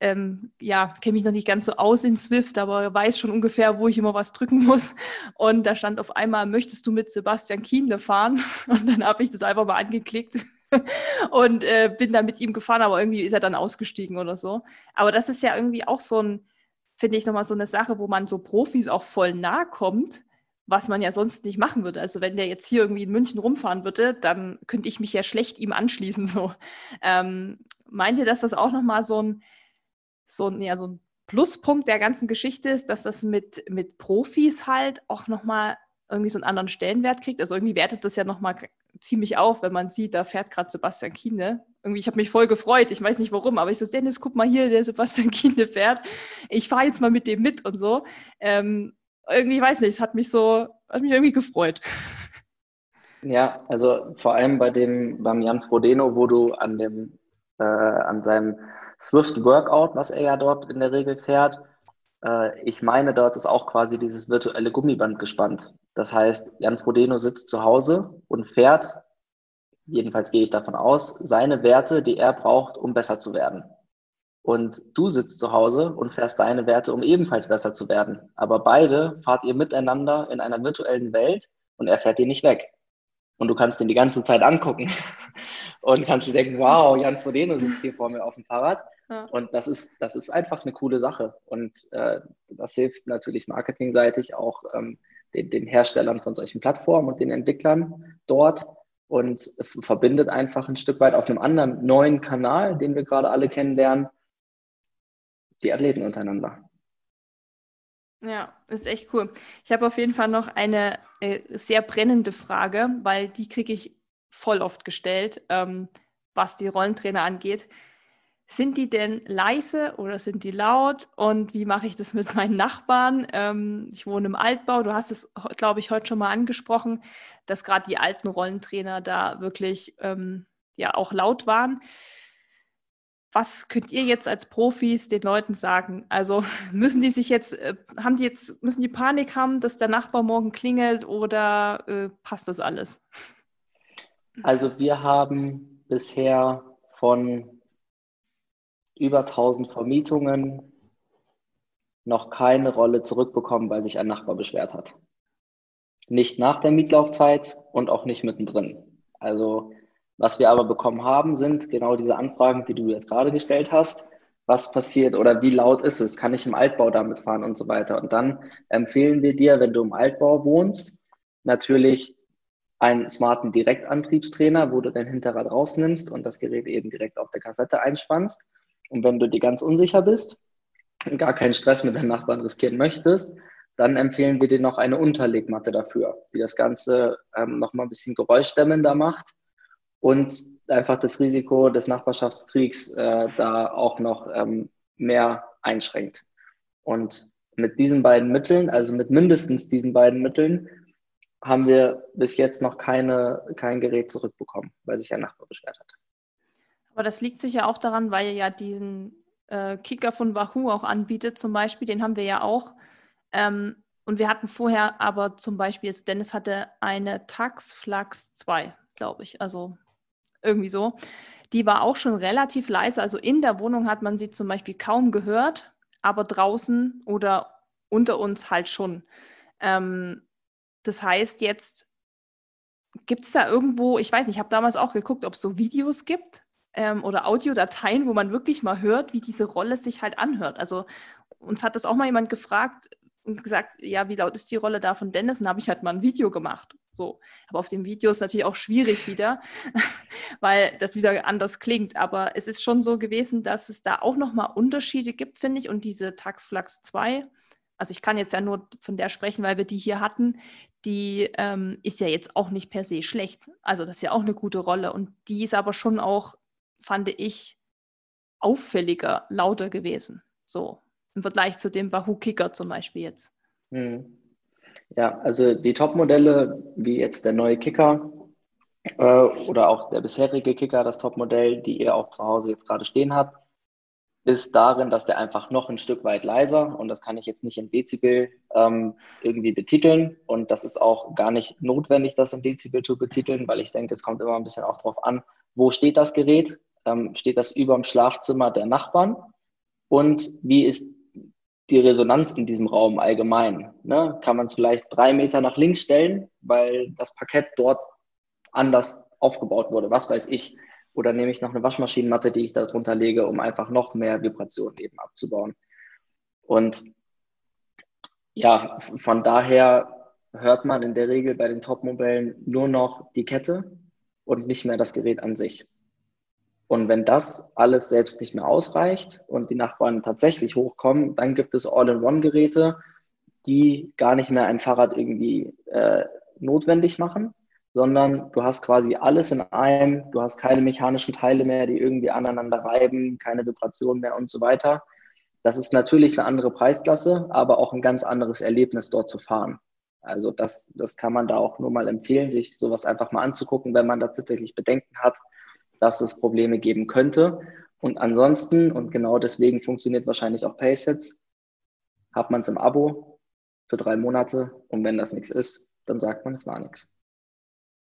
ähm, ja, kenne mich noch nicht ganz so aus in Swift, aber weiß schon ungefähr, wo ich immer was drücken muss. Und da stand auf einmal, möchtest du mit Sebastian Kienle fahren? Und dann habe ich das einfach mal angeklickt. und äh, bin dann mit ihm gefahren, aber irgendwie ist er dann ausgestiegen oder so. Aber das ist ja irgendwie auch so ein, finde ich, nochmal so eine Sache, wo man so Profis auch voll nahe kommt was man ja sonst nicht machen würde. Also wenn der jetzt hier irgendwie in München rumfahren würde, dann könnte ich mich ja schlecht ihm anschließen. So. Ähm, meint ihr, dass das auch nochmal so ein, so, ja, so ein Pluspunkt der ganzen Geschichte ist, dass das mit, mit Profis halt auch nochmal irgendwie so einen anderen Stellenwert kriegt? Also irgendwie wertet das ja nochmal ziemlich auf, wenn man sieht, da fährt gerade Sebastian Kiene. Irgendwie, ich habe mich voll gefreut, ich weiß nicht warum, aber ich so, Dennis, guck mal hier, der Sebastian Kiene fährt. Ich fahre jetzt mal mit dem mit und so. Ähm, irgendwie, weiß nicht, es hat mich so, hat mich irgendwie gefreut. Ja, also vor allem bei dem, beim Jan Frodeno, wo du an dem, äh, an seinem Swift Workout, was er ja dort in der Regel fährt, äh, ich meine, dort ist auch quasi dieses virtuelle Gummiband gespannt. Das heißt, Jan Frodeno sitzt zu Hause und fährt, jedenfalls gehe ich davon aus, seine Werte, die er braucht, um besser zu werden und du sitzt zu Hause und fährst deine Werte, um ebenfalls besser zu werden. Aber beide fahrt ihr miteinander in einer virtuellen Welt und er fährt dir nicht weg. Und du kannst ihn die ganze Zeit angucken und kannst dir denken, wow, Jan Frodeno sitzt hier vor mir auf dem Fahrrad. Ja. Und das ist, das ist einfach eine coole Sache. Und äh, das hilft natürlich marketingseitig auch ähm, den, den Herstellern von solchen Plattformen und den Entwicklern dort und verbindet einfach ein Stück weit auf einem anderen neuen Kanal, den wir gerade alle kennenlernen, die Athleten untereinander. Ja, ist echt cool. Ich habe auf jeden Fall noch eine äh, sehr brennende Frage, weil die kriege ich voll oft gestellt, ähm, was die Rollentrainer angeht. Sind die denn leise oder sind die laut? Und wie mache ich das mit meinen Nachbarn? Ähm, ich wohne im Altbau. Du hast es, glaube ich, heute schon mal angesprochen, dass gerade die alten Rollentrainer da wirklich ähm, ja auch laut waren was könnt ihr jetzt als Profis den Leuten sagen? Also müssen die sich jetzt, äh, haben die jetzt, müssen die Panik haben, dass der Nachbar morgen klingelt oder äh, passt das alles? Also wir haben bisher von über 1000 Vermietungen noch keine Rolle zurückbekommen, weil sich ein Nachbar beschwert hat. Nicht nach der Mietlaufzeit und auch nicht mittendrin. Also was wir aber bekommen haben, sind genau diese Anfragen, die du jetzt gerade gestellt hast. Was passiert oder wie laut ist es? Kann ich im Altbau damit fahren und so weiter? Und dann empfehlen wir dir, wenn du im Altbau wohnst, natürlich einen smarten Direktantriebstrainer, wo du dein Hinterrad rausnimmst und das Gerät eben direkt auf der Kassette einspannst. Und wenn du dir ganz unsicher bist und gar keinen Stress mit deinen Nachbarn riskieren möchtest, dann empfehlen wir dir noch eine Unterlegmatte dafür, die das Ganze ähm, nochmal ein bisschen geräuschdämmender macht und einfach das Risiko des Nachbarschaftskriegs äh, da auch noch ähm, mehr einschränkt. Und mit diesen beiden Mitteln, also mit mindestens diesen beiden Mitteln, haben wir bis jetzt noch keine, kein Gerät zurückbekommen, weil sich ein Nachbar beschwert hat. Aber das liegt sicher auch daran, weil ihr ja diesen äh, Kicker von Wahoo auch anbietet, zum Beispiel, den haben wir ja auch. Ähm, und wir hatten vorher aber zum Beispiel, Dennis hatte eine Tax Flux 2, glaube ich, also irgendwie so. Die war auch schon relativ leise, also in der Wohnung hat man sie zum Beispiel kaum gehört, aber draußen oder unter uns halt schon. Ähm, das heißt, jetzt gibt es da irgendwo, ich weiß nicht, ich habe damals auch geguckt, ob es so Videos gibt ähm, oder Audiodateien, wo man wirklich mal hört, wie diese Rolle sich halt anhört. Also uns hat das auch mal jemand gefragt und gesagt, ja, wie laut ist die Rolle da von Dennis? Und habe ich halt mal ein Video gemacht. So. Aber auf dem Video ist natürlich auch schwierig wieder, weil das wieder anders klingt. Aber es ist schon so gewesen, dass es da auch nochmal Unterschiede gibt, finde ich. Und diese Taxflux 2, also ich kann jetzt ja nur von der sprechen, weil wir die hier hatten, die ähm, ist ja jetzt auch nicht per se schlecht. Also das ist ja auch eine gute Rolle. Und die ist aber schon auch, fand ich, auffälliger, lauter gewesen. So im Vergleich zu dem Wahoo Kicker zum Beispiel jetzt. Hm. Ja, also die Top-Modelle, wie jetzt der neue Kicker äh, oder auch der bisherige Kicker, das Top-Modell, die ihr auch zu Hause jetzt gerade stehen habt, ist darin, dass der einfach noch ein Stück weit leiser und das kann ich jetzt nicht in Dezibel ähm, irgendwie betiteln und das ist auch gar nicht notwendig, das in Dezibel zu betiteln, weil ich denke, es kommt immer ein bisschen auch darauf an, wo steht das Gerät? Ähm, steht das über dem Schlafzimmer der Nachbarn? Und wie ist die Resonanz in diesem Raum allgemein? Ne? Kann man es vielleicht drei Meter nach links stellen, weil das Parkett dort anders aufgebaut wurde? Was weiß ich? Oder nehme ich noch eine Waschmaschinenmatte, die ich da drunter lege, um einfach noch mehr Vibrationen eben abzubauen. Und ja, von daher hört man in der Regel bei den Top-Modellen nur noch die Kette und nicht mehr das Gerät an sich. Und wenn das alles selbst nicht mehr ausreicht und die Nachbarn tatsächlich hochkommen, dann gibt es All-in-One-Geräte, die gar nicht mehr ein Fahrrad irgendwie äh, notwendig machen, sondern du hast quasi alles in einem, du hast keine mechanischen Teile mehr, die irgendwie aneinander reiben, keine Vibration mehr und so weiter. Das ist natürlich eine andere Preisklasse, aber auch ein ganz anderes Erlebnis, dort zu fahren. Also das, das kann man da auch nur mal empfehlen, sich sowas einfach mal anzugucken, wenn man da tatsächlich Bedenken hat, dass es Probleme geben könnte. Und ansonsten, und genau deswegen funktioniert wahrscheinlich auch Paysets, hat man es im Abo für drei Monate und wenn das nichts ist, dann sagt man, es war nichts.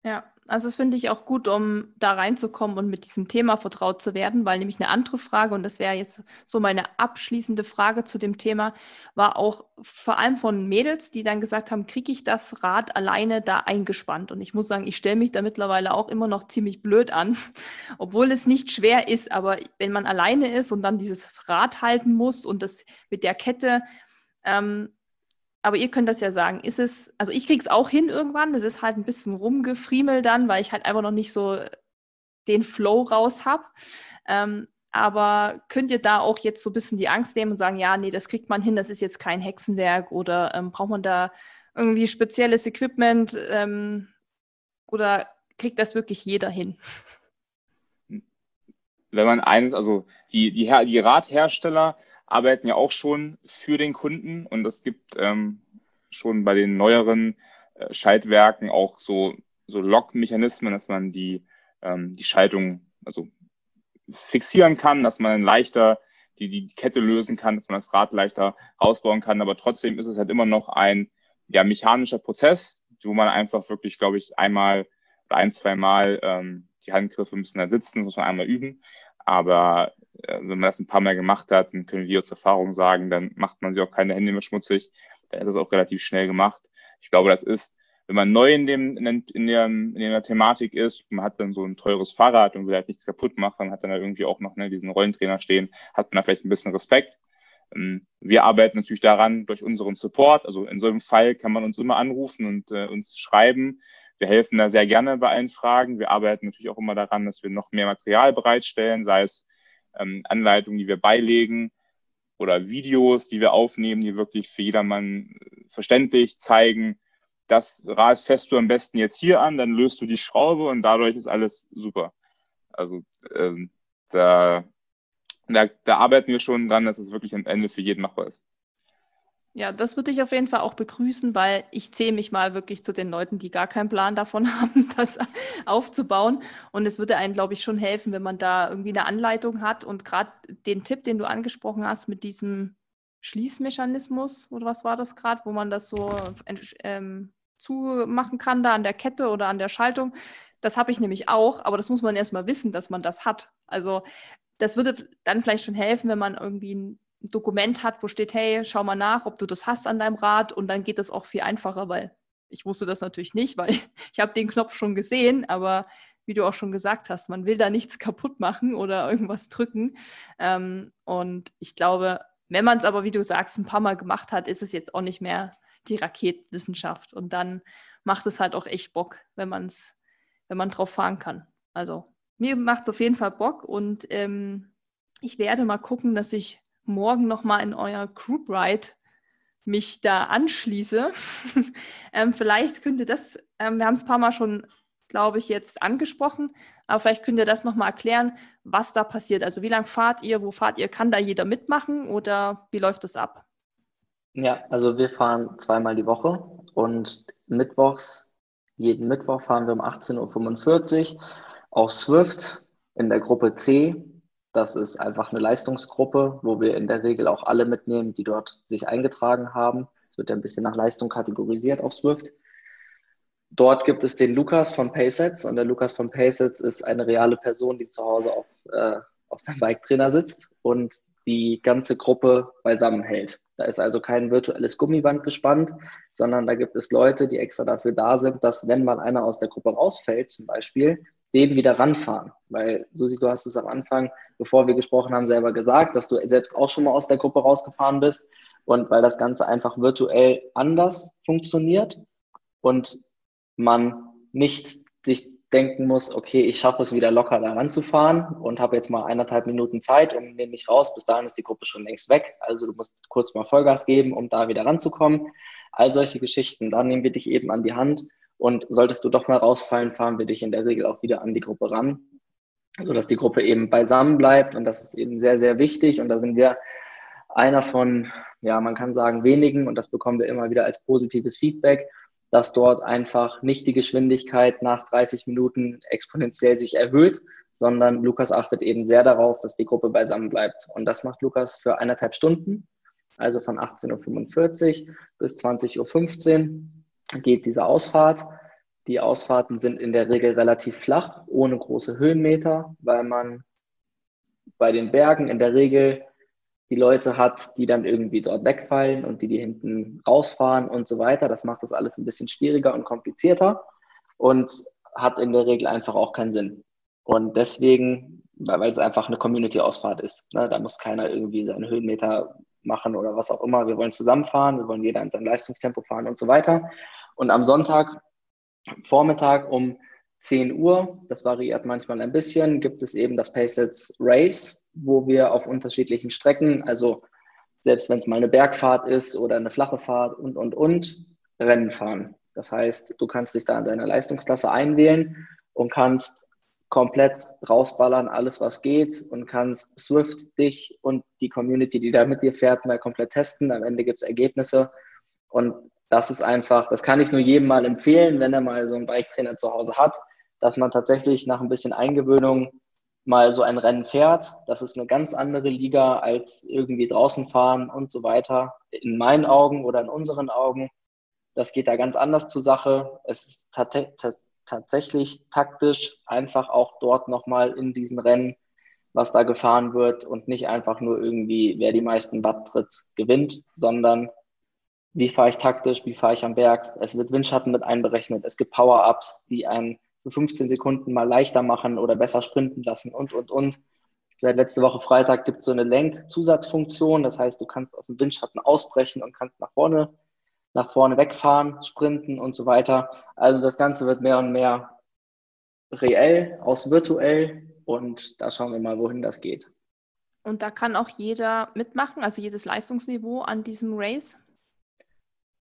Ja, also das finde ich auch gut, um da reinzukommen und mit diesem Thema vertraut zu werden, weil nämlich eine andere Frage, und das wäre jetzt so meine abschließende Frage zu dem Thema, war auch vor allem von Mädels, die dann gesagt haben, kriege ich das Rad alleine da eingespannt? Und ich muss sagen, ich stelle mich da mittlerweile auch immer noch ziemlich blöd an, obwohl es nicht schwer ist, aber wenn man alleine ist und dann dieses Rad halten muss und das mit der Kette, ähm, aber ihr könnt das ja sagen. Ist es, also ich krieg's auch hin irgendwann. Das ist halt ein bisschen rumgefriemel dann, weil ich halt einfach noch nicht so den Flow raus habe. Ähm, aber könnt ihr da auch jetzt so ein bisschen die Angst nehmen und sagen, ja, nee, das kriegt man hin, das ist jetzt kein Hexenwerk oder ähm, braucht man da irgendwie spezielles Equipment ähm, oder kriegt das wirklich jeder hin? Wenn man eins, also die, die, die Radhersteller arbeiten ja auch schon für den Kunden und es gibt ähm, schon bei den neueren äh, Schaltwerken auch so, so Lock-Mechanismen, dass man die, ähm, die Schaltung also fixieren kann, dass man leichter die, die Kette lösen kann, dass man das Rad leichter ausbauen kann. Aber trotzdem ist es halt immer noch ein ja, mechanischer Prozess, wo man einfach wirklich, glaube ich, einmal oder ein, zwei Mal ähm, die Handgriffe müssen da sitzen, muss man einmal üben. Aber äh, wenn man das ein paar Mal gemacht hat, dann können wir aus Erfahrung sagen, dann macht man sich auch keine Hände mehr schmutzig. Dann ist es auch relativ schnell gemacht. Ich glaube, das ist, wenn man neu in dem, in, der, in der Thematik ist, man hat dann so ein teures Fahrrad und will halt nichts kaputt machen, hat dann da irgendwie auch noch ne, diesen Rollentrainer stehen, hat man da vielleicht ein bisschen Respekt. Ähm, wir arbeiten natürlich daran durch unseren Support. Also in so einem Fall kann man uns immer anrufen und äh, uns schreiben. Wir helfen da sehr gerne bei allen Fragen. Wir arbeiten natürlich auch immer daran, dass wir noch mehr Material bereitstellen, sei es ähm, Anleitungen, die wir beilegen oder Videos, die wir aufnehmen, die wirklich für jedermann verständlich zeigen, das Rad fährst du am besten jetzt hier an, dann löst du die Schraube und dadurch ist alles super. Also ähm, da, da, da arbeiten wir schon dran, dass es wirklich am Ende für jeden machbar ist. Ja, das würde ich auf jeden Fall auch begrüßen, weil ich zähle mich mal wirklich zu den Leuten, die gar keinen Plan davon haben, das aufzubauen. Und es würde einem, glaube ich, schon helfen, wenn man da irgendwie eine Anleitung hat. Und gerade den Tipp, den du angesprochen hast mit diesem Schließmechanismus, oder was war das gerade, wo man das so ähm, zumachen kann, da an der Kette oder an der Schaltung, das habe ich nämlich auch, aber das muss man erstmal wissen, dass man das hat. Also das würde dann vielleicht schon helfen, wenn man irgendwie ein Dokument hat, wo steht, hey, schau mal nach, ob du das hast an deinem Rad und dann geht das auch viel einfacher, weil ich wusste das natürlich nicht, weil ich habe den Knopf schon gesehen, aber wie du auch schon gesagt hast, man will da nichts kaputt machen oder irgendwas drücken. Ähm, und ich glaube, wenn man es aber, wie du sagst, ein paar Mal gemacht hat, ist es jetzt auch nicht mehr die Raketenwissenschaft. Und dann macht es halt auch echt Bock, wenn man es, wenn man drauf fahren kann. Also mir macht es auf jeden Fall Bock und ähm, ich werde mal gucken, dass ich morgen nochmal in euer Group Ride mich da anschließe. ähm, vielleicht könnt ihr das, ähm, wir haben es ein paar Mal schon, glaube ich, jetzt angesprochen, aber vielleicht könnt ihr das nochmal erklären, was da passiert. Also wie lange fahrt ihr, wo fahrt ihr, kann da jeder mitmachen oder wie läuft das ab? Ja, also wir fahren zweimal die Woche und mittwochs, jeden Mittwoch fahren wir um 18.45 Uhr auf Swift in der Gruppe C das ist einfach eine Leistungsgruppe, wo wir in der Regel auch alle mitnehmen, die dort sich eingetragen haben. Es wird ja ein bisschen nach Leistung kategorisiert auf Swift. Dort gibt es den Lukas von Paysets und der Lukas von Paysets ist eine reale Person, die zu Hause auf, äh, auf seinem Bike-Trainer sitzt und die ganze Gruppe beisammen hält. Da ist also kein virtuelles Gummiband gespannt, sondern da gibt es Leute, die extra dafür da sind, dass wenn mal einer aus der Gruppe rausfällt, zum Beispiel, den wieder ranfahren. Weil, Susi, du hast es am Anfang, bevor wir gesprochen haben, selber gesagt, dass du selbst auch schon mal aus der Gruppe rausgefahren bist. Und weil das Ganze einfach virtuell anders funktioniert und man nicht sich denken muss, okay, ich schaffe es wieder locker da ranzufahren und habe jetzt mal eineinhalb Minuten Zeit und nehme mich raus. Bis dahin ist die Gruppe schon längst weg. Also du musst kurz mal Vollgas geben, um da wieder ranzukommen. All solche Geschichten, da nehmen wir dich eben an die Hand und solltest du doch mal rausfallen, fahren wir dich in der Regel auch wieder an die Gruppe ran, sodass die Gruppe eben beisammen bleibt. Und das ist eben sehr, sehr wichtig. Und da sind wir einer von, ja, man kann sagen, wenigen, und das bekommen wir immer wieder als positives Feedback, dass dort einfach nicht die Geschwindigkeit nach 30 Minuten exponentiell sich erhöht, sondern Lukas achtet eben sehr darauf, dass die Gruppe beisammen bleibt. Und das macht Lukas für eineinhalb Stunden, also von 18.45 Uhr bis 20.15 Uhr geht diese Ausfahrt. Die Ausfahrten sind in der Regel relativ flach, ohne große Höhenmeter, weil man bei den Bergen in der Regel die Leute hat, die dann irgendwie dort wegfallen und die, die hinten rausfahren und so weiter. Das macht das alles ein bisschen schwieriger und komplizierter und hat in der Regel einfach auch keinen Sinn. Und deswegen, weil es einfach eine Community-Ausfahrt ist, ne, da muss keiner irgendwie seine Höhenmeter machen oder was auch immer. Wir wollen zusammenfahren, wir wollen jeder in seinem Leistungstempo fahren und so weiter. Und am Sonntag Vormittag um 10 Uhr, das variiert manchmal ein bisschen, gibt es eben das Paysets Race, wo wir auf unterschiedlichen Strecken, also selbst wenn es mal eine Bergfahrt ist oder eine flache Fahrt und, und, und, Rennen fahren. Das heißt, du kannst dich da in deine Leistungsklasse einwählen und kannst komplett rausballern, alles was geht und kannst Swift dich und die Community, die da mit dir fährt, mal komplett testen. Am Ende gibt es Ergebnisse und das ist einfach, das kann ich nur jedem mal empfehlen, wenn er mal so einen Bike-Trainer zu Hause hat, dass man tatsächlich nach ein bisschen Eingewöhnung mal so ein Rennen fährt. Das ist eine ganz andere Liga als irgendwie draußen fahren und so weiter. In meinen Augen oder in unseren Augen. Das geht da ganz anders zur Sache. Es ist tatsächlich taktisch einfach auch dort nochmal in diesen Rennen, was da gefahren wird und nicht einfach nur irgendwie, wer die meisten Watt tritt, gewinnt, sondern wie fahre ich taktisch, wie fahre ich am Berg. Es wird Windschatten mit einberechnet. Es gibt Power-Ups, die einen für 15 Sekunden mal leichter machen oder besser sprinten lassen und, und, und. Seit letzte Woche Freitag gibt es so eine Lenkzusatzfunktion. Das heißt, du kannst aus dem Windschatten ausbrechen und kannst nach vorne, nach vorne wegfahren, sprinten und so weiter. Also das Ganze wird mehr und mehr reell aus virtuell und da schauen wir mal, wohin das geht. Und da kann auch jeder mitmachen, also jedes Leistungsniveau an diesem Race?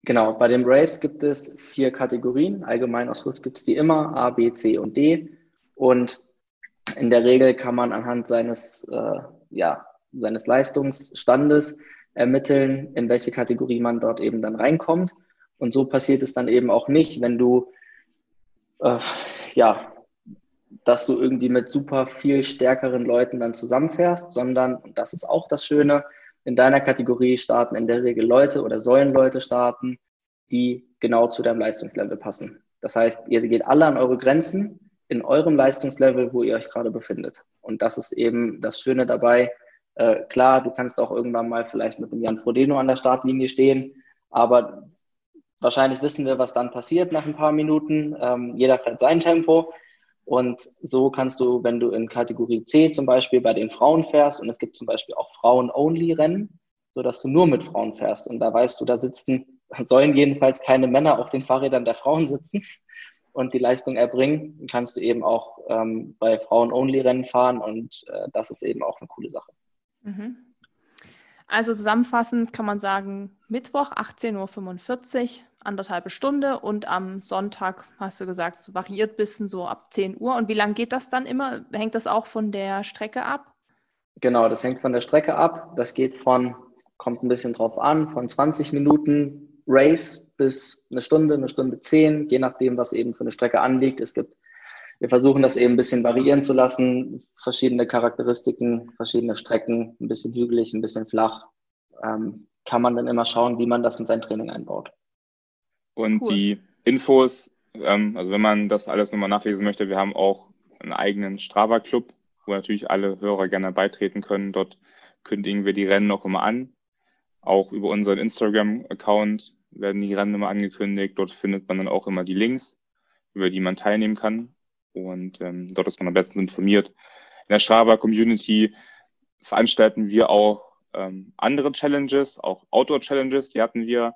Genau, bei dem Race gibt es vier Kategorien. Allgemein aus Swift gibt es die immer, A, B, C und D. Und in der Regel kann man anhand seines, äh, ja, seines Leistungsstandes ermitteln, in welche Kategorie man dort eben dann reinkommt. Und so passiert es dann eben auch nicht, wenn du, äh, ja, dass du irgendwie mit super viel stärkeren Leuten dann zusammenfährst, sondern, und das ist auch das Schöne, in deiner Kategorie starten in der Regel Leute oder sollen Leute starten, die genau zu deinem Leistungslevel passen. Das heißt, ihr geht alle an eure Grenzen in eurem Leistungslevel, wo ihr euch gerade befindet. Und das ist eben das Schöne dabei. Äh, klar, du kannst auch irgendwann mal vielleicht mit dem Jan Frodeno an der Startlinie stehen, aber wahrscheinlich wissen wir, was dann passiert nach ein paar Minuten. Ähm, jeder fährt sein Tempo. Und so kannst du, wenn du in Kategorie C zum Beispiel bei den Frauen fährst, und es gibt zum Beispiel auch Frauen-Only-Rennen, sodass du nur mit Frauen fährst. Und da weißt du, da sitzen, sollen jedenfalls keine Männer auf den Fahrrädern der Frauen sitzen und die Leistung erbringen, kannst du eben auch ähm, bei Frauen-Only-Rennen fahren. Und äh, das ist eben auch eine coole Sache. Mhm. Also zusammenfassend kann man sagen, Mittwoch 18.45 Uhr, anderthalbe Stunde und am Sonntag, hast du gesagt, so variiert bisschen so ab 10 Uhr. Und wie lange geht das dann immer? Hängt das auch von der Strecke ab? Genau, das hängt von der Strecke ab. Das geht von, kommt ein bisschen drauf an, von 20 Minuten Race bis eine Stunde, eine Stunde 10, je nachdem, was eben für eine Strecke anliegt. Es gibt wir versuchen das eben ein bisschen variieren zu lassen, verschiedene Charakteristiken, verschiedene Strecken, ein bisschen hügelig, ein bisschen flach. Ähm, kann man dann immer schauen, wie man das in sein Training einbaut. Und cool. die Infos, ähm, also wenn man das alles nochmal nachlesen möchte, wir haben auch einen eigenen Strava-Club, wo natürlich alle Hörer gerne beitreten können. Dort kündigen wir die Rennen auch immer an. Auch über unseren Instagram-Account werden die Rennen immer angekündigt. Dort findet man dann auch immer die Links, über die man teilnehmen kann. Und ähm, dort ist man am besten informiert. In der Strava Community veranstalten wir auch ähm, andere Challenges, auch Outdoor-Challenges. Die hatten wir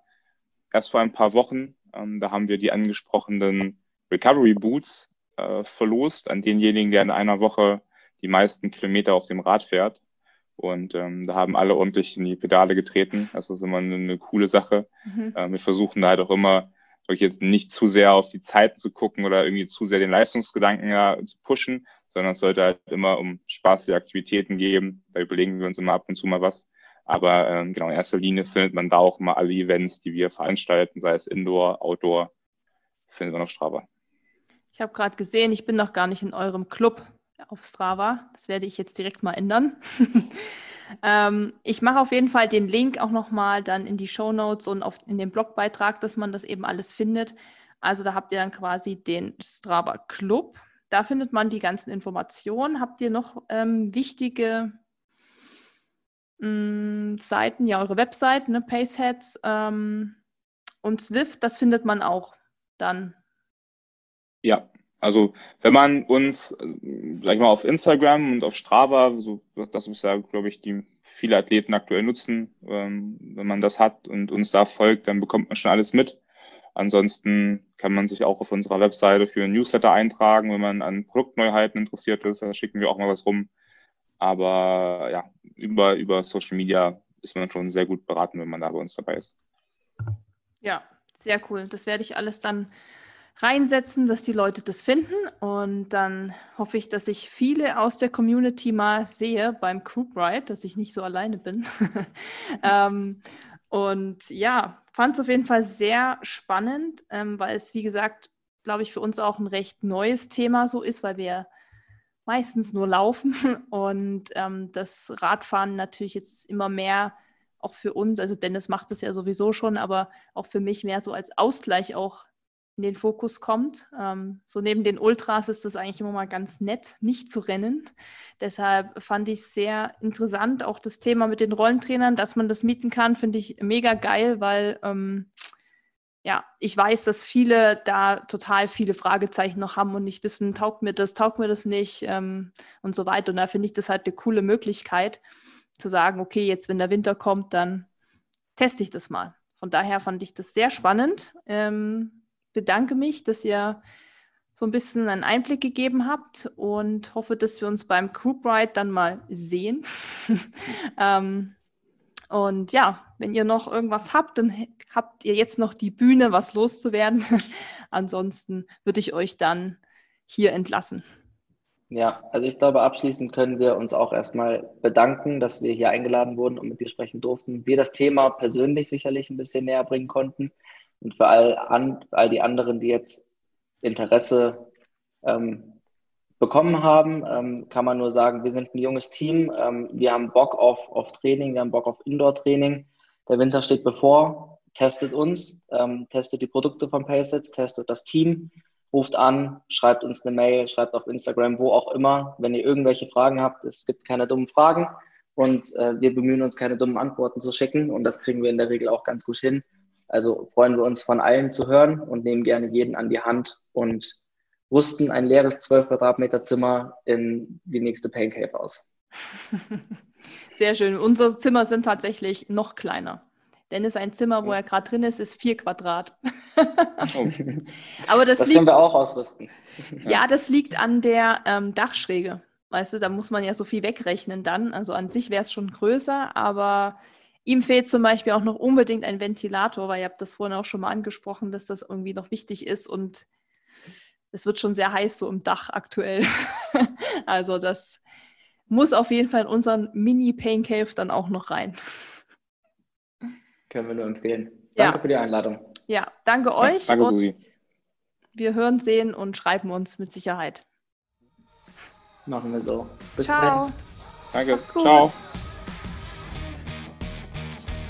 erst vor ein paar Wochen. Ähm, da haben wir die angesprochenen Recovery Boots äh, verlost an denjenigen, der in einer Woche die meisten Kilometer auf dem Rad fährt. Und ähm, da haben alle ordentlich in die Pedale getreten. Das ist immer eine, eine coole Sache. Mhm. Ähm, wir versuchen da halt auch immer wirklich jetzt nicht zu sehr auf die Zeiten zu gucken oder irgendwie zu sehr den Leistungsgedanken ja, zu pushen, sondern es sollte halt immer um spaßige Aktivitäten geben. Da überlegen wir uns immer ab und zu mal was. Aber ähm, genau, in erster Linie findet man da auch immer alle Events, die wir veranstalten, sei es Indoor, Outdoor, findet man auf Strava. Ich habe gerade gesehen, ich bin noch gar nicht in eurem Club auf Strava. Das werde ich jetzt direkt mal ändern. Ähm, ich mache auf jeden Fall den Link auch nochmal dann in die Show Notes und auf, in den Blogbeitrag, dass man das eben alles findet. Also da habt ihr dann quasi den Strava Club. Da findet man die ganzen Informationen. Habt ihr noch ähm, wichtige mh, mm, Seiten? Ja, eure Website, ne? Paceheads ähm, und Swift, das findet man auch dann. Ja, also wenn man uns, sag ich mal, auf Instagram und auf Strava, so, das ist ja, glaube ich, die viele Athleten aktuell nutzen, ähm, wenn man das hat und uns da folgt, dann bekommt man schon alles mit. Ansonsten kann man sich auch auf unserer Webseite für ein Newsletter eintragen, wenn man an Produktneuheiten interessiert ist. Da schicken wir auch mal was rum. Aber ja, über, über Social Media ist man schon sehr gut beraten, wenn man da bei uns dabei ist. Ja, sehr cool. Das werde ich alles dann reinsetzen, dass die Leute das finden. Und dann hoffe ich, dass ich viele aus der Community mal sehe beim Group Ride, dass ich nicht so alleine bin. ähm, und ja, fand es auf jeden Fall sehr spannend, ähm, weil es, wie gesagt, glaube ich, für uns auch ein recht neues Thema so ist, weil wir meistens nur laufen und ähm, das Radfahren natürlich jetzt immer mehr auch für uns, also Dennis macht das ja sowieso schon, aber auch für mich mehr so als Ausgleich auch in den Fokus kommt. Ähm, so neben den Ultras ist das eigentlich immer mal ganz nett, nicht zu rennen. Deshalb fand ich sehr interessant, auch das Thema mit den Rollentrainern, dass man das mieten kann, finde ich mega geil, weil ähm, ja, ich weiß, dass viele da total viele Fragezeichen noch haben und nicht wissen, taugt mir das, taugt mir das nicht ähm, und so weiter. Und da finde ich das halt eine coole Möglichkeit zu sagen, okay, jetzt wenn der Winter kommt, dann teste ich das mal. Von daher fand ich das sehr spannend. Ähm, bedanke mich, dass ihr so ein bisschen einen Einblick gegeben habt und hoffe, dass wir uns beim Group Ride dann mal sehen. ähm, Und ja, wenn ihr noch irgendwas habt, dann habt ihr jetzt noch die Bühne, was loszuwerden. Ansonsten würde ich euch dann hier entlassen. Ja, also ich glaube, abschließend können wir uns auch erstmal bedanken, dass wir hier eingeladen wurden und mit dir sprechen durften. Wir das Thema persönlich sicherlich ein bisschen näher bringen konnten. Und für all, an, all die anderen, die jetzt Interesse ähm, bekommen haben, ähm, kann man nur sagen, wir sind ein junges Team. Ähm, wir haben Bock auf, auf Training, wir haben Bock auf Indoor-Training. Der Winter steht bevor. Testet uns, ähm, testet die Produkte von Paysets, testet das Team ruft an, schreibt uns eine Mail, schreibt auf Instagram, wo auch immer, wenn ihr irgendwelche Fragen habt. Es gibt keine dummen Fragen und äh, wir bemühen uns, keine dummen Antworten zu schicken und das kriegen wir in der Regel auch ganz gut hin. Also freuen wir uns von allen zu hören und nehmen gerne jeden an die Hand und rüsten ein leeres 12 Quadratmeter Zimmer in die nächste Pain Cave aus. Sehr schön. Unsere Zimmer sind tatsächlich noch kleiner. Dennis, ein Zimmer, wo er gerade drin ist, ist vier Quadrat. oh. Aber das, das liegt, können wir auch ausrüsten. Ja, das liegt an der ähm, Dachschräge. Weißt du, da muss man ja so viel wegrechnen dann. Also an sich wäre es schon größer, aber ihm fehlt zum Beispiel auch noch unbedingt ein Ventilator, weil ihr habt das vorhin auch schon mal angesprochen, dass das irgendwie noch wichtig ist und es wird schon sehr heiß so im Dach aktuell. also das muss auf jeden Fall in unseren Mini-Pain Cave dann auch noch rein. Können wir nur empfehlen. Danke ja. für die Einladung. Ja, danke euch. Ja, danke, Susi. Wir hören, sehen und schreiben uns mit Sicherheit. Machen wir so. Bis Ciao. Dahin. Danke. Ciao.